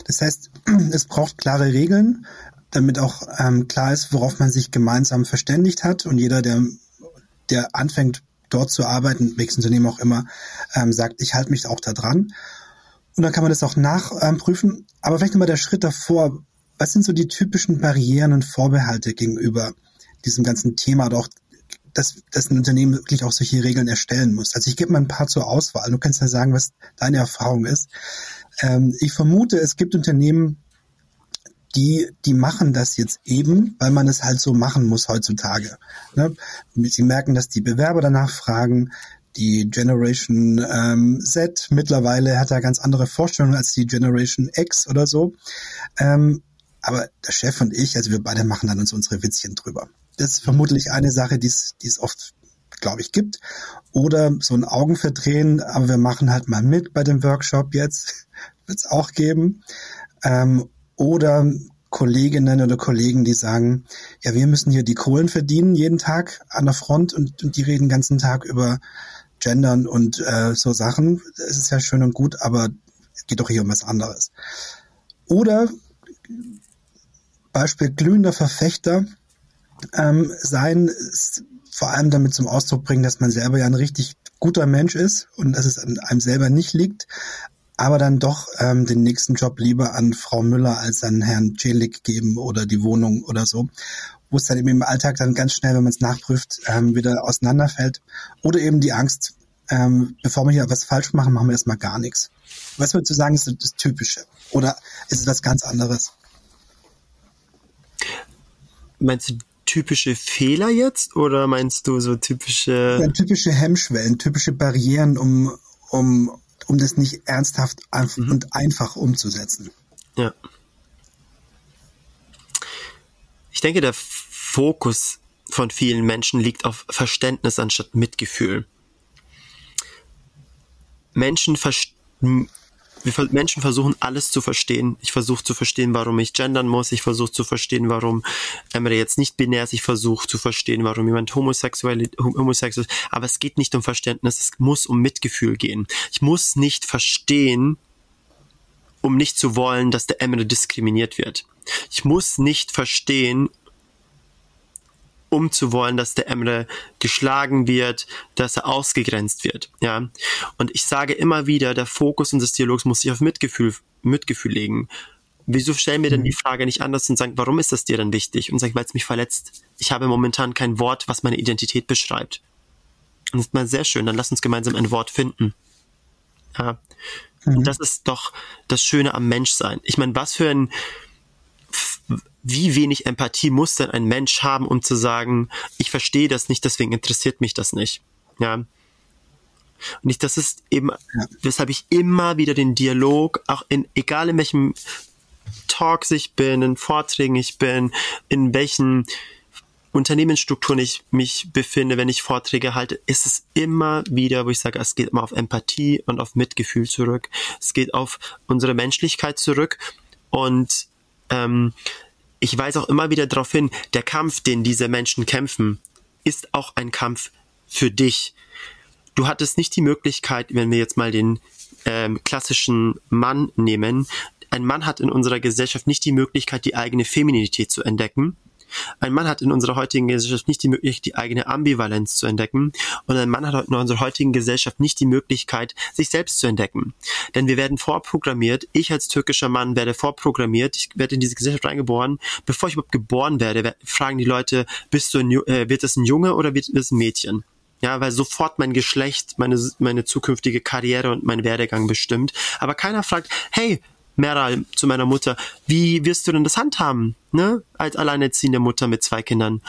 Das heißt, es braucht klare Regeln, damit auch ähm, klar ist, worauf man sich gemeinsam verständigt hat und jeder, der, der anfängt, dort zu arbeiten, welches Unternehmen auch immer, ähm, sagt, ich halte mich auch da dran. Und dann kann man das auch nachprüfen. Aber vielleicht nochmal der Schritt davor. Was sind so die typischen Barrieren und Vorbehalte gegenüber diesem ganzen Thema auch, dass, dass ein Unternehmen wirklich auch solche Regeln erstellen muss? Also ich gebe mal ein paar zur Auswahl. Du kannst ja sagen, was deine Erfahrung ist. Ähm, ich vermute, es gibt Unternehmen, die, die machen das jetzt eben, weil man es halt so machen muss heutzutage. Ne? Sie merken, dass die Bewerber danach fragen, die Generation ähm, Z mittlerweile hat da ganz andere Vorstellungen als die Generation X oder so. Ähm, aber der Chef und ich, also wir beide machen dann uns unsere Witzchen drüber. Das ist vermutlich eine Sache, die es oft, glaube ich, gibt. Oder so ein Augenverdrehen, aber wir machen halt mal mit bei dem Workshop jetzt. Wird es auch geben. Ähm, oder Kolleginnen oder Kollegen, die sagen, ja, wir müssen hier die Kohlen verdienen jeden Tag an der Front und, und die reden den ganzen Tag über Gendern und äh, so Sachen. Es ist ja schön und gut, aber es geht doch hier um was anderes. Oder Beispiel glühender Verfechter ähm, sein, vor allem damit zum Ausdruck bringen, dass man selber ja ein richtig guter Mensch ist und dass es an einem selber nicht liegt, aber dann doch ähm, den nächsten Job lieber an Frau Müller als an Herrn Celik geben oder die Wohnung oder so, wo es dann eben im Alltag dann ganz schnell, wenn man es nachprüft, ähm, wieder auseinanderfällt. Oder eben die Angst, ähm, bevor wir hier was falsch machen, machen wir erstmal gar nichts. Was würdest du sagen, ist das Typische? Oder ist es was ganz anderes? meinst du typische Fehler jetzt oder meinst du so typische ja, typische Hemmschwellen, typische Barrieren, um um um das nicht ernsthaft mhm. und einfach umzusetzen? Ja. Ich denke, der Fokus von vielen Menschen liegt auf Verständnis anstatt Mitgefühl. Menschen verstehen wir Menschen versuchen alles zu verstehen. Ich versuche zu verstehen, warum ich gendern muss. Ich versuche zu verstehen, warum Emre jetzt nicht binär ist. Ich versuche zu verstehen, warum jemand homosexuell, homosexuell ist. Aber es geht nicht um Verständnis. Es muss um Mitgefühl gehen. Ich muss nicht verstehen, um nicht zu wollen, dass der Emre diskriminiert wird. Ich muss nicht verstehen, um zu wollen, dass der Emre geschlagen wird, dass er ausgegrenzt wird. Ja. Und ich sage immer wieder, der Fokus unseres Dialogs muss sich auf Mitgefühl, Mitgefühl legen. Wieso stellen wir denn die mhm. Frage nicht anders und sagen, warum ist das dir dann wichtig? Und sagen, weil es mich verletzt. Ich habe momentan kein Wort, was meine Identität beschreibt. Und das ist mal sehr schön, dann lass uns gemeinsam ein Wort finden. Ja. Mhm. Und das ist doch das Schöne am Menschsein. Ich meine, was für ein, wie wenig Empathie muss denn ein Mensch haben, um zu sagen, ich verstehe das nicht, deswegen interessiert mich das nicht. Ja. Und ich, das ist eben, weshalb ich immer wieder den Dialog, auch in, egal in welchem Talks ich bin, in Vorträgen ich bin, in welchen Unternehmensstrukturen ich mich befinde, wenn ich Vorträge halte, ist es immer wieder, wo ich sage, es geht immer auf Empathie und auf Mitgefühl zurück. Es geht auf unsere Menschlichkeit zurück und ähm, ich weise auch immer wieder darauf hin, der Kampf, den diese Menschen kämpfen, ist auch ein Kampf für dich. Du hattest nicht die Möglichkeit, wenn wir jetzt mal den ähm, klassischen Mann nehmen, ein Mann hat in unserer Gesellschaft nicht die Möglichkeit, die eigene Femininität zu entdecken. Ein Mann hat in unserer heutigen Gesellschaft nicht die Möglichkeit, die eigene Ambivalenz zu entdecken. Und ein Mann hat in unserer heutigen Gesellschaft nicht die Möglichkeit, sich selbst zu entdecken. Denn wir werden vorprogrammiert, ich als türkischer Mann werde vorprogrammiert, ich werde in diese Gesellschaft reingeboren. Bevor ich überhaupt geboren werde, fragen die Leute, bist du ein, äh, wird es ein Junge oder wird es ein Mädchen? Ja, weil sofort mein Geschlecht, meine, meine zukünftige Karriere und mein Werdegang bestimmt. Aber keiner fragt, hey, Meral zu meiner Mutter, wie wirst du denn das handhaben, ne? Als alleinerziehende Mutter mit zwei Kindern.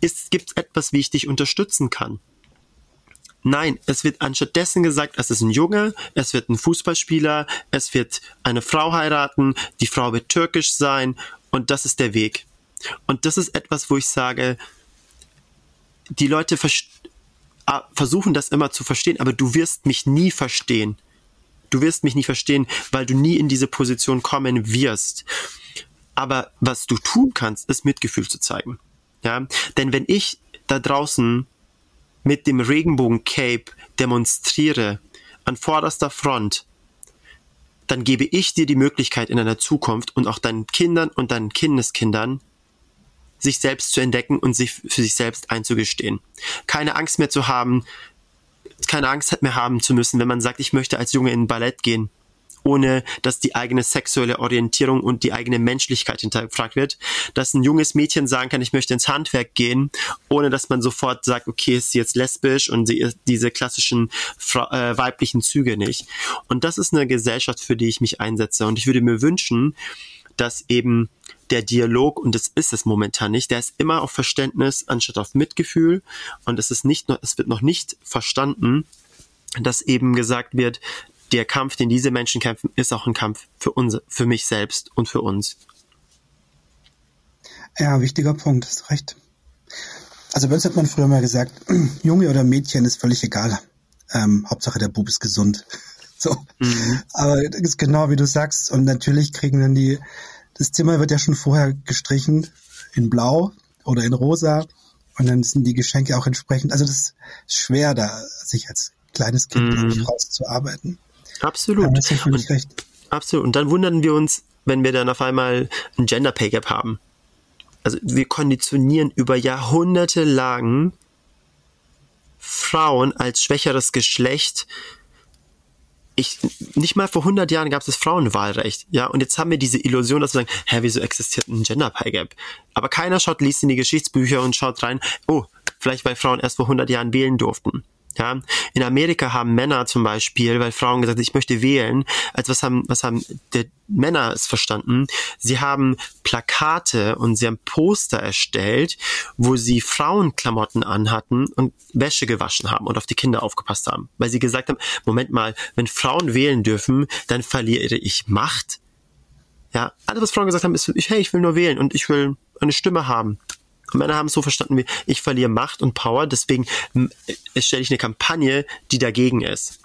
Ist, gibt's etwas, wie ich dich unterstützen kann? Nein, es wird anstattdessen gesagt, es ist ein Junge, es wird ein Fußballspieler, es wird eine Frau heiraten, die Frau wird türkisch sein und das ist der Weg. Und das ist etwas, wo ich sage, die Leute versuchen das immer zu verstehen, aber du wirst mich nie verstehen. Du wirst mich nicht verstehen, weil du nie in diese Position kommen wirst. Aber was du tun kannst, ist Mitgefühl zu zeigen. Ja, denn wenn ich da draußen mit dem Regenbogen-Cape demonstriere an vorderster Front, dann gebe ich dir die Möglichkeit in einer Zukunft und auch deinen Kindern und deinen Kindeskindern sich selbst zu entdecken und sich für sich selbst einzugestehen. Keine Angst mehr zu haben, keine Angst mehr haben zu müssen, wenn man sagt, ich möchte als Junge in Ballett gehen, ohne dass die eigene sexuelle Orientierung und die eigene Menschlichkeit hinterfragt wird, dass ein junges Mädchen sagen kann, ich möchte ins Handwerk gehen, ohne dass man sofort sagt, okay, ist sie jetzt lesbisch und sie ist diese klassischen äh, weiblichen Züge nicht. Und das ist eine Gesellschaft, für die ich mich einsetze. Und ich würde mir wünschen, dass eben der Dialog, und das ist es momentan nicht, der ist immer auf Verständnis anstatt auf Mitgefühl. Und es ist nicht, es wird noch nicht verstanden, dass eben gesagt wird, der Kampf, den diese Menschen kämpfen, ist auch ein Kampf für uns, für mich selbst und für uns. Ja, wichtiger Punkt, hast recht. Also bei uns hat man früher mal gesagt, Junge oder Mädchen ist völlig egal. Ähm, Hauptsache der Bub ist gesund. so. Mhm. Aber das ist genau wie du sagst. Und natürlich kriegen dann die das Zimmer wird ja schon vorher gestrichen in Blau oder in Rosa und dann sind die Geschenke auch entsprechend. Also das ist schwer, da sich als kleines Kind mm. ich, rauszuarbeiten. Absolut. Und. Absolut. Und dann wundern wir uns, wenn wir dann auf einmal ein Gender Pay Gap haben. Also wir konditionieren über Jahrhunderte lang Frauen als schwächeres Geschlecht ich, nicht mal vor 100 Jahren gab es das Frauenwahlrecht, ja, und jetzt haben wir diese Illusion, dass wir sagen, hä, wieso existiert ein Gender Pay Gap? Aber keiner schaut, liest in die Geschichtsbücher und schaut rein, oh, vielleicht weil Frauen erst vor 100 Jahren wählen durften. Ja, in Amerika haben Männer zum Beispiel, weil Frauen gesagt haben, ich möchte wählen, als was haben, was haben die Männer es verstanden? Sie haben Plakate und sie haben Poster erstellt, wo sie Frauenklamotten anhatten und Wäsche gewaschen haben und auf die Kinder aufgepasst haben, weil sie gesagt haben, Moment mal, wenn Frauen wählen dürfen, dann verliere ich Macht. Ja, alles was Frauen gesagt haben, ist, hey, ich will nur wählen und ich will eine Stimme haben. Und Männer haben es so verstanden wie, ich verliere Macht und Power, deswegen stelle ich eine Kampagne, die dagegen ist.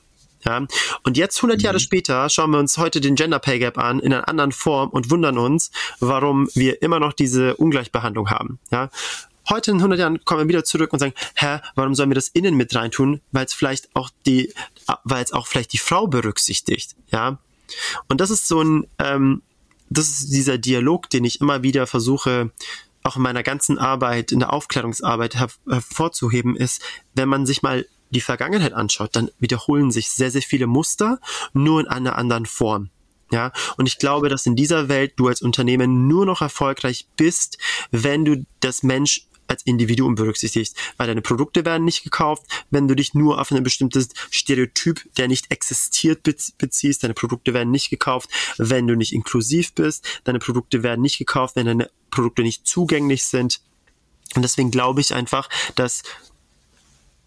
Ja, und jetzt 100 Jahre mhm. später schauen wir uns heute den Gender Pay Gap an in einer anderen Form und wundern uns, warum wir immer noch diese Ungleichbehandlung haben. Ja, heute in 100 Jahren kommen wir wieder zurück und sagen, hä, warum sollen wir das innen mit reintun? Weil es vielleicht auch die, weil es auch vielleicht die Frau berücksichtigt. Ja, und das ist so ein, ähm, das ist dieser Dialog, den ich immer wieder versuche auch in meiner ganzen Arbeit, in der Aufklärungsarbeit hervorzuheben, ist, wenn man sich mal die Vergangenheit anschaut, dann wiederholen sich sehr, sehr viele Muster, nur in einer anderen Form. Ja, und ich glaube, dass in dieser Welt du als Unternehmen nur noch erfolgreich bist, wenn du das Mensch als Individuum berücksichtigst, weil deine Produkte werden nicht gekauft, wenn du dich nur auf ein bestimmtes Stereotyp, der nicht existiert, beziehst. Deine Produkte werden nicht gekauft, wenn du nicht inklusiv bist. Deine Produkte werden nicht gekauft, wenn deine Produkte nicht zugänglich sind. Und deswegen glaube ich einfach, dass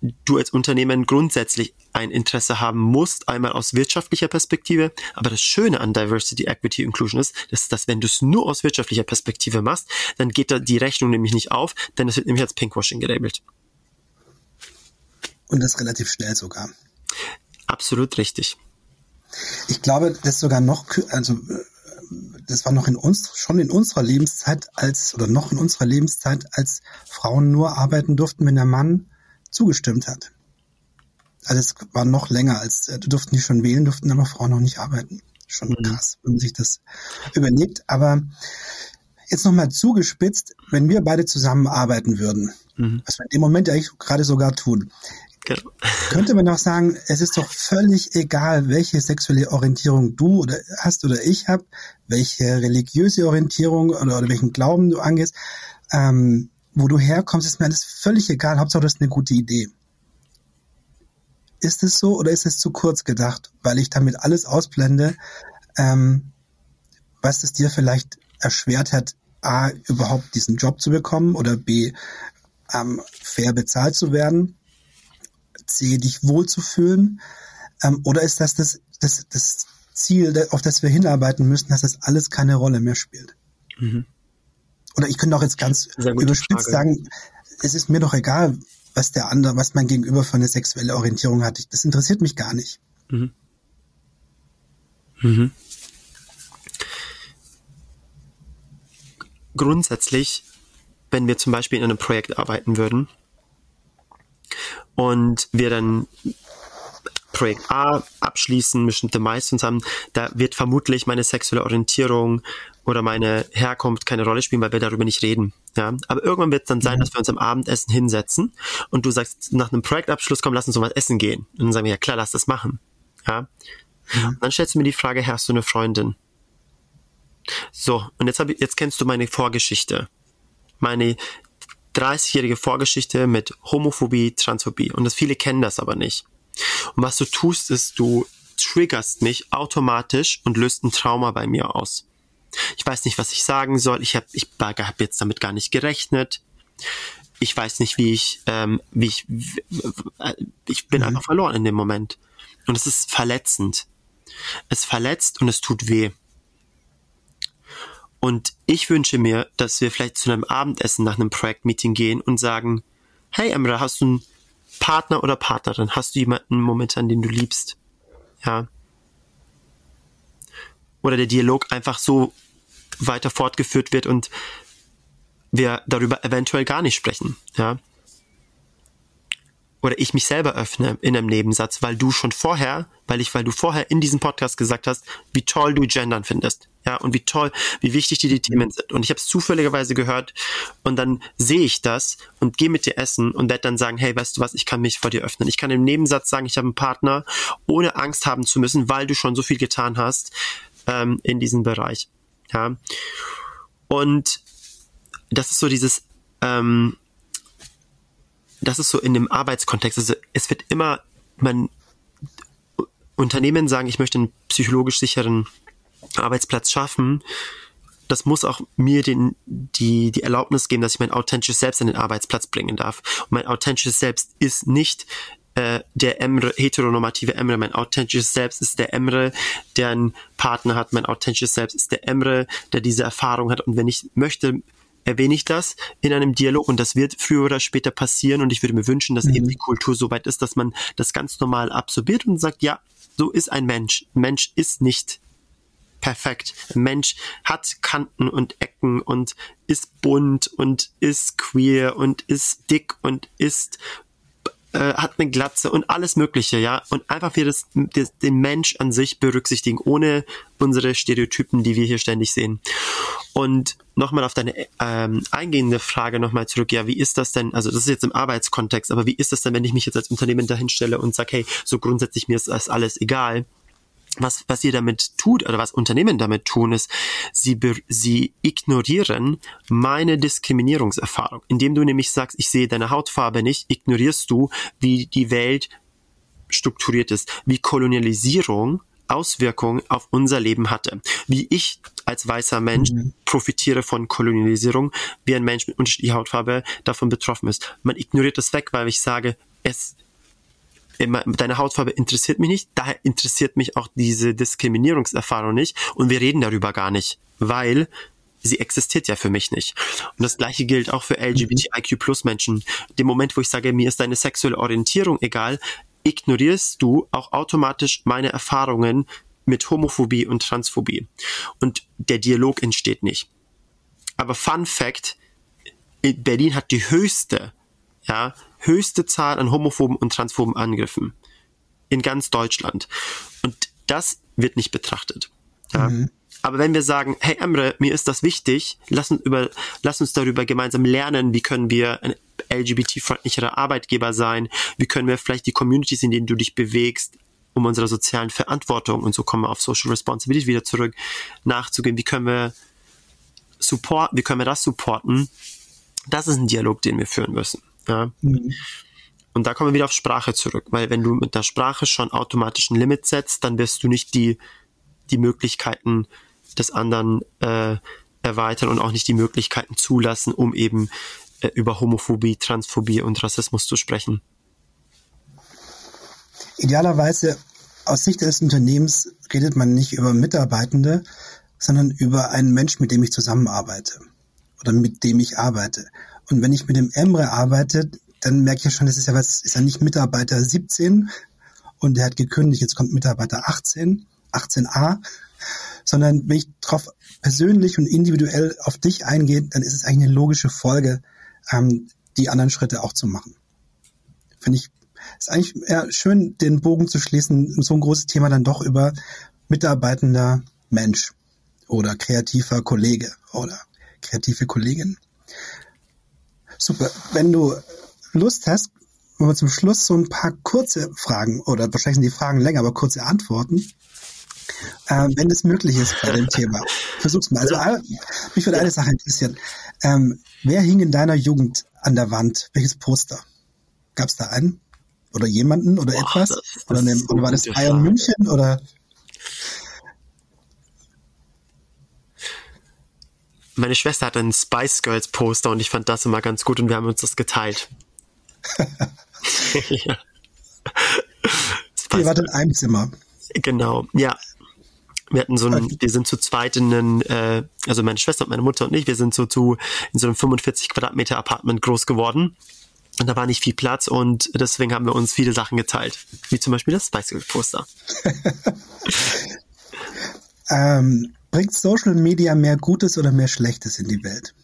du als Unternehmen grundsätzlich ein Interesse haben musst, einmal aus wirtschaftlicher Perspektive. Aber das Schöne an Diversity, Equity, Inclusion ist, dass, dass wenn du es nur aus wirtschaftlicher Perspektive machst, dann geht da die Rechnung nämlich nicht auf, denn es wird nämlich als Pinkwashing gelabelt. Und das relativ schnell sogar. Absolut richtig. Ich glaube, das sogar noch, also das war noch in uns, schon in unserer Lebenszeit als, oder noch in unserer Lebenszeit, als Frauen nur arbeiten durften, wenn der Mann zugestimmt hat. Also es war noch länger als, äh, du durften die schon wählen, durften aber Frauen noch nicht arbeiten. Schon mhm. krass, wenn man sich das überlegt. Aber jetzt nochmal zugespitzt, wenn wir beide zusammenarbeiten würden, mhm. was wir in dem Moment eigentlich gerade sogar tun, genau. könnte man doch sagen, es ist doch völlig egal, welche sexuelle Orientierung du oder hast oder ich habe, welche religiöse Orientierung oder, oder welchen Glauben du angehst. Ähm, wo du herkommst, ist mir alles völlig egal. Hauptsache, das ist eine gute Idee. Ist es so oder ist es zu kurz gedacht, weil ich damit alles ausblende, ähm, was es dir vielleicht erschwert hat, A, überhaupt diesen Job zu bekommen oder B, ähm, fair bezahlt zu werden, C, dich wohlzufühlen, ähm, oder ist das das, das, das Ziel, auf das wir hinarbeiten müssen, dass das alles keine Rolle mehr spielt? Mhm oder ich könnte auch jetzt ganz überspitzt Frage. sagen, es ist mir doch egal, was der andere, was mein Gegenüber für eine sexuelle Orientierung hat. Das interessiert mich gar nicht. Mhm. Mhm. Grundsätzlich, wenn wir zum Beispiel in einem Projekt arbeiten würden und wir dann Projekt A abschließen, bestimmte Milestones haben, da wird vermutlich meine sexuelle Orientierung oder meine Herkunft keine Rolle spielen, weil wir darüber nicht reden. Ja, aber irgendwann wird es dann sein, mhm. dass wir uns am Abendessen hinsetzen und du sagst nach einem Projektabschluss, komm, lass uns so was essen gehen. Und dann sagen wir, ja klar, lass das machen. Ja. Mhm. Dann stellst du mir die Frage, hast du eine Freundin? So, und jetzt, hab ich, jetzt kennst du meine Vorgeschichte. Meine 30-jährige Vorgeschichte mit Homophobie, Transphobie. Und das viele kennen das aber nicht. Und was du tust, ist, du triggerst mich automatisch und löst ein Trauma bei mir aus. Ich weiß nicht, was ich sagen soll. Ich habe ich hab jetzt damit gar nicht gerechnet. Ich weiß nicht, wie ich, ähm, wie ich, ich bin mhm. einfach verloren in dem Moment. Und es ist verletzend. Es verletzt und es tut weh. Und ich wünsche mir, dass wir vielleicht zu einem Abendessen nach einem Projektmeeting gehen und sagen, hey Emra, hast du einen Partner oder Partnerin? Hast du jemanden momentan, den du liebst? Ja. Oder der Dialog einfach so weiter fortgeführt wird und wir darüber eventuell gar nicht sprechen, ja. Oder ich mich selber öffne in einem Nebensatz, weil du schon vorher, weil ich, weil du vorher in diesem Podcast gesagt hast, wie toll du Gendern findest ja, und wie toll, wie wichtig dir die Themen sind. Und ich habe es zufälligerweise gehört und dann sehe ich das und gehe mit dir essen und werde dann sagen, hey, weißt du was, ich kann mich vor dir öffnen. Ich kann im Nebensatz sagen, ich habe einen Partner, ohne Angst haben zu müssen, weil du schon so viel getan hast ähm, in diesem Bereich. Ja. Und das ist so dieses, ähm, das ist so in dem Arbeitskontext. Also es wird immer, man, Unternehmen sagen, ich möchte einen psychologisch sicheren Arbeitsplatz schaffen. Das muss auch mir den, die, die Erlaubnis geben, dass ich mein authentisches Selbst an den Arbeitsplatz bringen darf. Und mein authentisches Selbst ist nicht äh, der Emre, heteronormative Emre. Mein authentisches Selbst ist der Emre, der einen Partner hat. Mein authentisches Selbst ist der Emre, der diese Erfahrung hat. Und wenn ich möchte, erwähne ich das in einem Dialog und das wird früher oder später passieren und ich würde mir wünschen, dass mhm. eben die Kultur so weit ist, dass man das ganz normal absorbiert und sagt, ja, so ist ein Mensch. Ein Mensch ist nicht perfekt. Ein Mensch hat Kanten und Ecken und ist bunt und ist queer und ist dick und ist äh, hat eine Glatze und alles Mögliche, ja. Und einfach wir das, das, den Mensch an sich berücksichtigen, ohne unsere Stereotypen, die wir hier ständig sehen. Und nochmal auf deine ähm, eingehende Frage nochmal zurück, ja, wie ist das denn, also das ist jetzt im Arbeitskontext, aber wie ist das denn, wenn ich mich jetzt als Unternehmen dahinstelle und sage, hey, so grundsätzlich mir ist das alles egal, was, was ihr damit tut oder was Unternehmen damit tun, ist, sie, sie ignorieren meine Diskriminierungserfahrung. Indem du nämlich sagst, ich sehe deine Hautfarbe nicht, ignorierst du, wie die Welt strukturiert ist, wie Kolonialisierung Auswirkungen auf unser Leben hatte. Wie ich als weißer Mensch mhm. profitiere von Kolonialisierung, wie ein Mensch mit unterschiedlicher Hautfarbe davon betroffen ist. Man ignoriert das weg, weil ich sage, es deine Hautfarbe interessiert mich nicht, daher interessiert mich auch diese Diskriminierungserfahrung nicht und wir reden darüber gar nicht, weil sie existiert ja für mich nicht. Und das gleiche gilt auch für LGBTIQ Plus Menschen. Dem Moment, wo ich sage, mir ist deine sexuelle Orientierung egal, ignorierst du auch automatisch meine Erfahrungen mit Homophobie und Transphobie. Und der Dialog entsteht nicht. Aber Fun Fact, Berlin hat die höchste ja, höchste Zahl an homophoben und transphoben Angriffen in ganz Deutschland. Und das wird nicht betrachtet. Ja. Mhm. Aber wenn wir sagen, hey Emre, mir ist das wichtig, lass uns, über, lass uns darüber gemeinsam lernen, wie können wir ein LGBT-freundlicherer Arbeitgeber sein, wie können wir vielleicht die Communities, in denen du dich bewegst, um unserer sozialen Verantwortung, und so kommen wir auf Social Responsibility wieder zurück, nachzugehen, wie können wir support, wie können wir das supporten, das ist ein Dialog, den wir führen müssen. Ja. Mhm. Und da kommen wir wieder auf Sprache zurück, weil wenn du mit der Sprache schon automatisch ein Limit setzt, dann wirst du nicht die, die Möglichkeiten des anderen äh, erweitern und auch nicht die Möglichkeiten zulassen, um eben äh, über Homophobie, Transphobie und Rassismus zu sprechen. Idealerweise aus Sicht des Unternehmens redet man nicht über Mitarbeitende, sondern über einen Menschen, mit dem ich zusammenarbeite oder mit dem ich arbeite. Und wenn ich mit dem Emre arbeite, dann merke ich ja schon, das ist ja was, ist ja nicht Mitarbeiter 17 und der hat gekündigt, jetzt kommt Mitarbeiter 18, 18a, sondern wenn ich darauf persönlich und individuell auf dich eingehe, dann ist es eigentlich eine logische Folge, ähm, die anderen Schritte auch zu machen. Finde ich, ist eigentlich ja, schön, den Bogen zu schließen, so ein großes Thema dann doch über mitarbeitender Mensch oder kreativer Kollege oder kreative Kollegin. Super. Wenn du Lust hast, wollen wir zum Schluss so ein paar kurze Fragen oder wahrscheinlich sind die Fragen länger, aber kurze Antworten. Äh, wenn es möglich ist bei dem Thema. Versuch's mal. Also, mich würde eine Sache interessieren. Ähm, wer hing in deiner Jugend an der Wand? Welches Poster? Gab es da einen? Oder jemanden oder Boah, etwas? Das, das oder, eine, oder war das Bayern München oder? Meine Schwester hatte ein Spice Girls Poster und ich fand das immer ganz gut und wir haben uns das geteilt. ja. Ihr wart in einem Zimmer. Genau, ja. Wir hatten so ein, okay. wir sind zu zweit in einem, äh, also meine Schwester und meine Mutter und ich, wir sind so zu in so einem 45 Quadratmeter Apartment groß geworden. Und da war nicht viel Platz und deswegen haben wir uns viele Sachen geteilt. Wie zum Beispiel das Spice Girls Poster. ähm, Bringt Social Media mehr Gutes oder mehr Schlechtes in die Welt?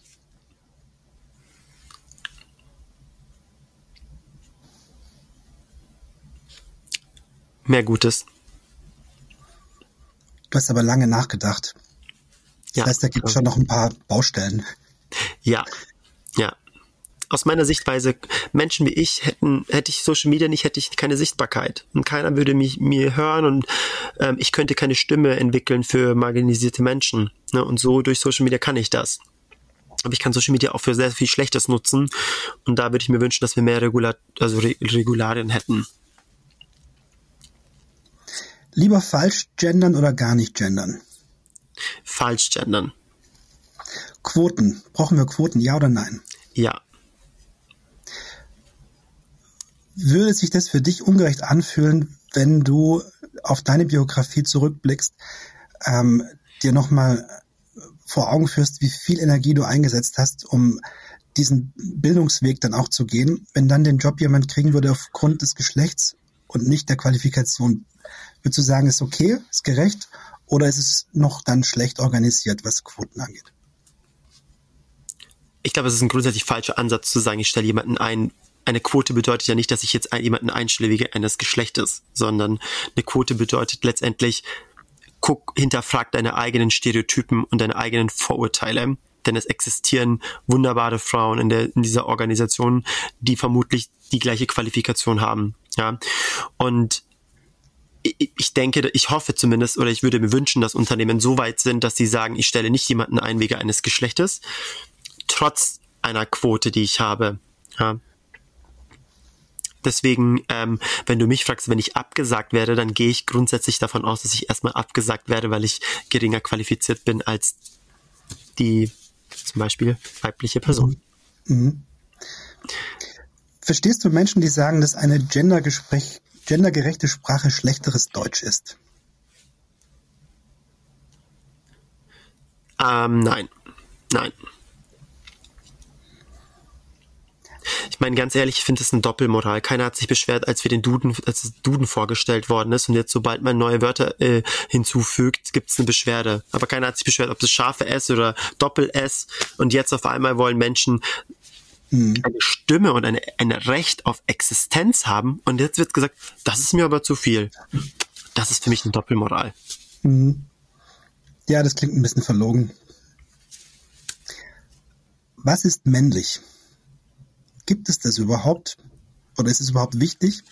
Mehr Gutes. Du hast aber lange nachgedacht. Das ja, heißt, da gibt es schon noch ein paar Baustellen. Ja, ja aus meiner Sichtweise, Menschen wie ich hätten, hätte ich Social Media nicht, hätte ich keine Sichtbarkeit. Und keiner würde mich mir hören und ähm, ich könnte keine Stimme entwickeln für marginalisierte Menschen. Ne? Und so durch Social Media kann ich das. Aber ich kann Social Media auch für sehr viel Schlechtes nutzen. Und da würde ich mir wünschen, dass wir mehr Regular also Re Regularien hätten. Lieber falsch gendern oder gar nicht gendern? Falsch gendern. Quoten. Brauchen wir Quoten, ja oder nein? Ja. Würde sich das für dich ungerecht anfühlen, wenn du auf deine Biografie zurückblickst, ähm, dir nochmal vor Augen führst, wie viel Energie du eingesetzt hast, um diesen Bildungsweg dann auch zu gehen, wenn dann den Job jemand kriegen würde aufgrund des Geschlechts und nicht der Qualifikation, würdest du sagen, ist okay, ist gerecht oder ist es noch dann schlecht organisiert, was Quoten angeht? Ich glaube, es ist ein grundsätzlich falscher Ansatz zu sagen, ich stelle jemanden ein. Eine Quote bedeutet ja nicht, dass ich jetzt jemanden einstelle wegen eines Geschlechtes, sondern eine Quote bedeutet letztendlich, guck, hinterfrag deine eigenen Stereotypen und deine eigenen Vorurteile. Denn es existieren wunderbare Frauen in, der, in dieser Organisation, die vermutlich die gleiche Qualifikation haben. Ja. Und ich denke, ich hoffe zumindest, oder ich würde mir wünschen, dass Unternehmen so weit sind, dass sie sagen, ich stelle nicht jemanden ein wegen eines Geschlechtes, trotz einer Quote, die ich habe. Ja. Deswegen, ähm, wenn du mich fragst, wenn ich abgesagt werde, dann gehe ich grundsätzlich davon aus, dass ich erstmal abgesagt werde, weil ich geringer qualifiziert bin als die zum Beispiel weibliche Person. Mhm. Verstehst du Menschen, die sagen, dass eine gendergerechte Sprache schlechteres Deutsch ist? Ähm, nein. Nein. Ich meine, ganz ehrlich, ich finde es eine Doppelmoral. Keiner hat sich beschwert, als wir den Duden, als das Duden vorgestellt worden ist. Und jetzt, sobald man neue Wörter äh, hinzufügt, gibt es eine Beschwerde. Aber keiner hat sich beschwert, ob das scharfe S oder Doppel-S. Und jetzt auf einmal wollen Menschen mhm. eine Stimme und eine, ein Recht auf Existenz haben. Und jetzt wird gesagt, das ist mir aber zu viel. Das ist für mich eine Doppelmoral. Mhm. Ja, das klingt ein bisschen verlogen. Was ist männlich? Gibt es das überhaupt? Oder ist es überhaupt wichtig?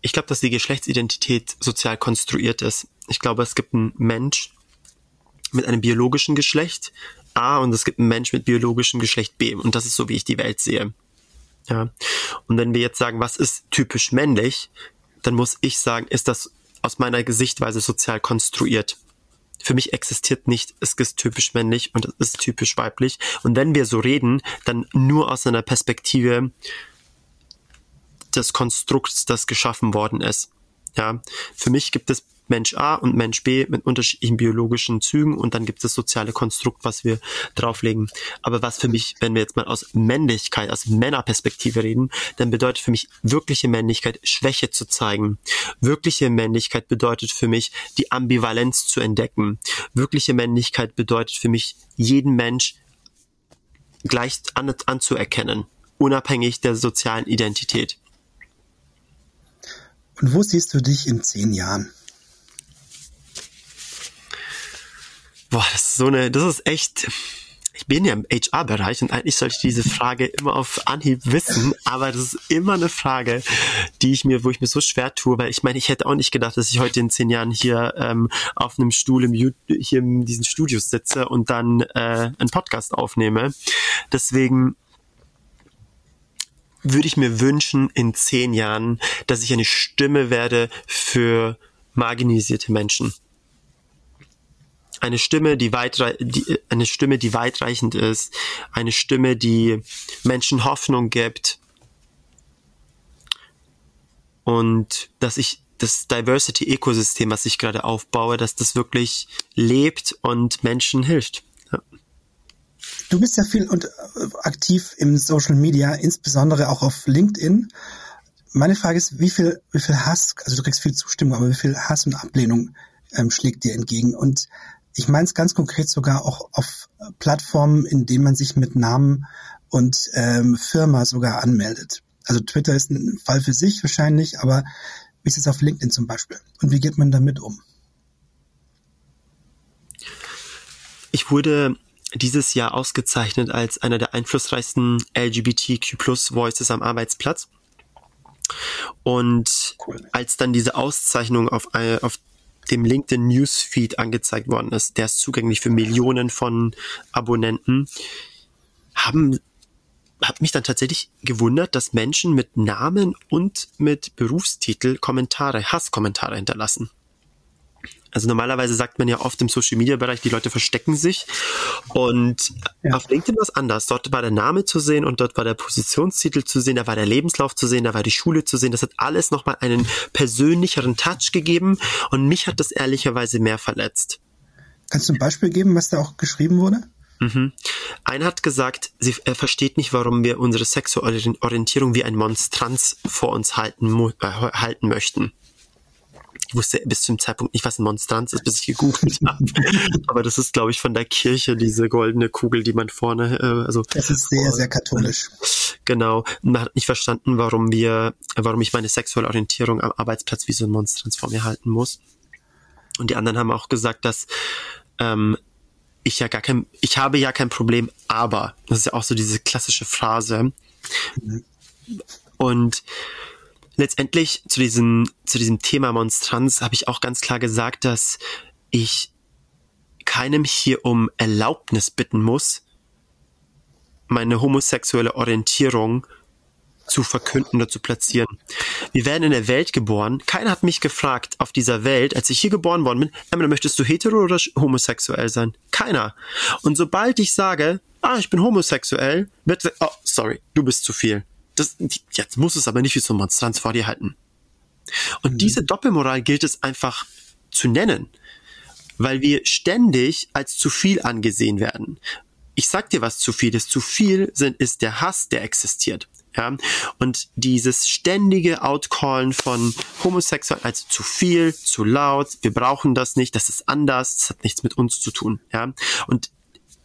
Ich glaube, dass die Geschlechtsidentität sozial konstruiert ist. Ich glaube, es gibt einen Mensch mit einem biologischen Geschlecht A und es gibt einen Mensch mit biologischem Geschlecht B. Und das ist so, wie ich die Welt sehe. Ja. Und wenn wir jetzt sagen, was ist typisch männlich, dann muss ich sagen, ist das aus meiner Sichtweise sozial konstruiert. Für mich existiert nicht, es ist typisch männlich und es ist typisch weiblich. Und wenn wir so reden, dann nur aus einer Perspektive des Konstrukts, das geschaffen worden ist. Ja, für mich gibt es Mensch A und Mensch B mit unterschiedlichen biologischen Zügen und dann gibt es das soziale Konstrukt, was wir drauflegen. Aber was für mich, wenn wir jetzt mal aus Männlichkeit, aus Männerperspektive reden, dann bedeutet für mich wirkliche Männlichkeit Schwäche zu zeigen. Wirkliche Männlichkeit bedeutet für mich die Ambivalenz zu entdecken. Wirkliche Männlichkeit bedeutet für mich jeden Mensch gleich an, anzuerkennen, unabhängig der sozialen Identität. Und wo siehst du dich in zehn Jahren? Boah, das ist so eine, das ist echt. Ich bin ja im HR-Bereich und eigentlich sollte ich diese Frage immer auf Anhieb wissen, aber das ist immer eine Frage, die ich mir, wo ich mir so schwer tue, weil ich meine, ich hätte auch nicht gedacht, dass ich heute in zehn Jahren hier ähm, auf einem Stuhl im hier in diesen Studios sitze und dann äh, einen Podcast aufnehme. Deswegen würde ich mir wünschen in zehn Jahren, dass ich eine Stimme werde für marginalisierte Menschen. Eine Stimme, die weit, die, eine Stimme, die weitreichend ist, eine Stimme, die Menschen Hoffnung gibt. Und dass ich das Diversity-Ökosystem, was ich gerade aufbaue, dass das wirklich lebt und Menschen hilft. Du bist ja viel und äh, aktiv im Social Media, insbesondere auch auf LinkedIn. Meine Frage ist, wie viel, wie viel Hass, also du kriegst viel Zustimmung, aber wie viel Hass und Ablehnung ähm, schlägt dir entgegen? Und ich meine es ganz konkret sogar auch auf Plattformen, in denen man sich mit Namen und ähm, Firma sogar anmeldet. Also Twitter ist ein Fall für sich wahrscheinlich, aber wie ist es auf LinkedIn zum Beispiel? Und wie geht man damit um? Ich wurde dieses Jahr ausgezeichnet als einer der einflussreichsten LGBTQ Voices am Arbeitsplatz. Und cool. als dann diese Auszeichnung auf, auf dem LinkedIn Newsfeed angezeigt worden ist, der ist zugänglich für Millionen von Abonnenten, haben hat mich dann tatsächlich gewundert, dass Menschen mit Namen und mit Berufstitel Kommentare, Hasskommentare hinterlassen. Also normalerweise sagt man ja oft im Social Media Bereich, die Leute verstecken sich. Und ja. auf LinkedIn war es anders. Dort war der Name zu sehen und dort war der Positionstitel zu sehen, da war der Lebenslauf zu sehen, da war die Schule zu sehen. Das hat alles nochmal einen persönlicheren Touch gegeben und mich hat das ehrlicherweise mehr verletzt. Kannst du ein Beispiel geben, was da auch geschrieben wurde? Mhm. Einer hat gesagt, sie, er versteht nicht, warum wir unsere sexuelle Orientierung wie ein Monstranz vor uns halten, äh, halten möchten. Ich wusste bis zum Zeitpunkt nicht, was ein Monstranz ist, bis ich gegoogelt habe. Aber das ist, glaube ich, von der Kirche, diese goldene Kugel, die man vorne, äh, also. Das ist sehr, sehr katholisch. Genau. Man hat nicht verstanden, warum wir, warum ich meine sexuelle Orientierung am Arbeitsplatz wie so ein Monstranz vor mir halten muss. Und die anderen haben auch gesagt, dass ähm, ich ja gar kein, ich habe ja kein Problem, aber das ist ja auch so diese klassische Phrase. Mhm. Und letztendlich zu diesem, zu diesem Thema Monstranz habe ich auch ganz klar gesagt, dass ich keinem hier um Erlaubnis bitten muss, meine homosexuelle Orientierung zu verkünden oder zu platzieren. Wir werden in der Welt geboren. Keiner hat mich gefragt auf dieser Welt, als ich hier geboren worden bin, Emma, möchtest du hetero oder homosexuell sein? Keiner. Und sobald ich sage, ah, ich bin homosexuell, wird, oh, sorry, du bist zu viel. Das, jetzt muss es aber nicht wie so ein Monstranz vor dir halten. Und mhm. diese Doppelmoral gilt es einfach zu nennen, weil wir ständig als zu viel angesehen werden. Ich sag dir, was zu viel ist. Zu viel sind, ist der Hass, der existiert. Ja, und dieses ständige Outcallen von homosexuell als zu viel, zu laut, wir brauchen das nicht, das ist anders, das hat nichts mit uns zu tun. Ja, und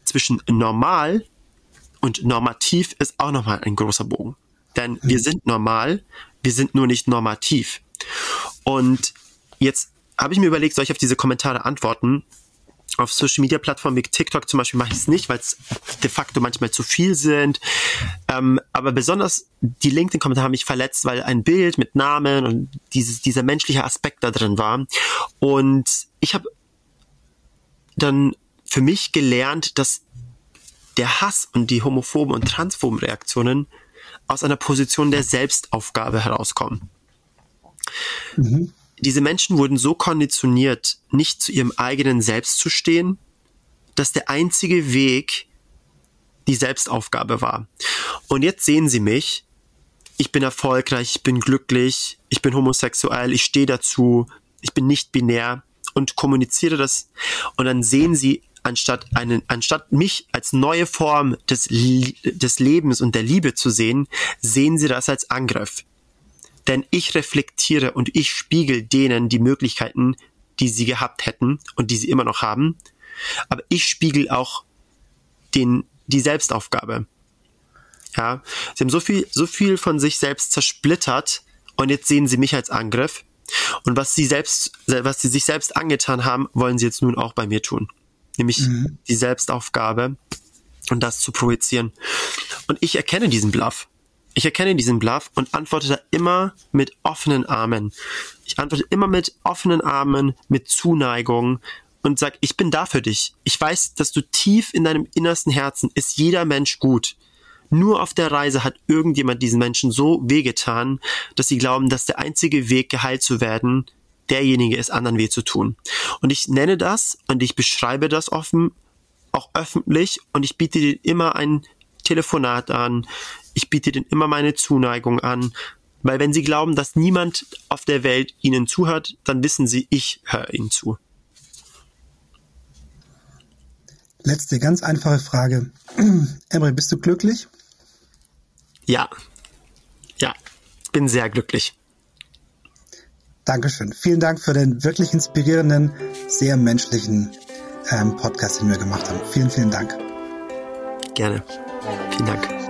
zwischen normal und normativ ist auch nochmal ein großer Bogen. Denn wir sind normal, wir sind nur nicht normativ. Und jetzt habe ich mir überlegt, soll ich auf diese Kommentare antworten? Auf Social Media Plattformen wie TikTok zum Beispiel mache ich es nicht, weil es de facto manchmal zu viel sind. Ähm, aber besonders die LinkedIn-Kommentare haben mich verletzt, weil ein Bild mit Namen und dieses, dieser menschliche Aspekt da drin war. Und ich habe dann für mich gelernt, dass der Hass und die homophoben und transphoben Reaktionen aus einer Position der Selbstaufgabe herauskommen. Mhm diese Menschen wurden so konditioniert, nicht zu ihrem eigenen Selbst zu stehen, dass der einzige Weg die Selbstaufgabe war. Und jetzt sehen sie mich. Ich bin erfolgreich, ich bin glücklich, ich bin homosexuell, ich stehe dazu, ich bin nicht binär und kommuniziere das. Und dann sehen sie, anstatt einen, anstatt mich als neue Form des, des Lebens und der Liebe zu sehen, sehen sie das als Angriff denn ich reflektiere und ich spiegel denen die Möglichkeiten, die sie gehabt hätten und die sie immer noch haben. Aber ich spiegel auch den, die Selbstaufgabe. Ja, sie haben so viel, so viel von sich selbst zersplittert und jetzt sehen sie mich als Angriff. Und was sie selbst, was sie sich selbst angetan haben, wollen sie jetzt nun auch bei mir tun. Nämlich mhm. die Selbstaufgabe und das zu projizieren. Und ich erkenne diesen Bluff. Ich erkenne diesen Bluff und antworte da immer mit offenen Armen. Ich antworte immer mit offenen Armen, mit Zuneigung und sag, ich bin da für dich. Ich weiß, dass du tief in deinem innersten Herzen ist jeder Mensch gut. Nur auf der Reise hat irgendjemand diesen Menschen so wehgetan, dass sie glauben, dass der einzige Weg, geheilt zu werden, derjenige ist, anderen weh zu tun. Und ich nenne das und ich beschreibe das offen, auch öffentlich und ich biete dir immer ein Telefonat an ich biete denen immer meine Zuneigung an, weil wenn sie glauben, dass niemand auf der Welt ihnen zuhört, dann wissen sie, ich höre ihnen zu. Letzte ganz einfache Frage. Emre, bist du glücklich? Ja. Ja, bin sehr glücklich. Dankeschön. Vielen Dank für den wirklich inspirierenden, sehr menschlichen ähm, Podcast, den wir gemacht haben. Vielen, vielen Dank. Gerne. Vielen Dank.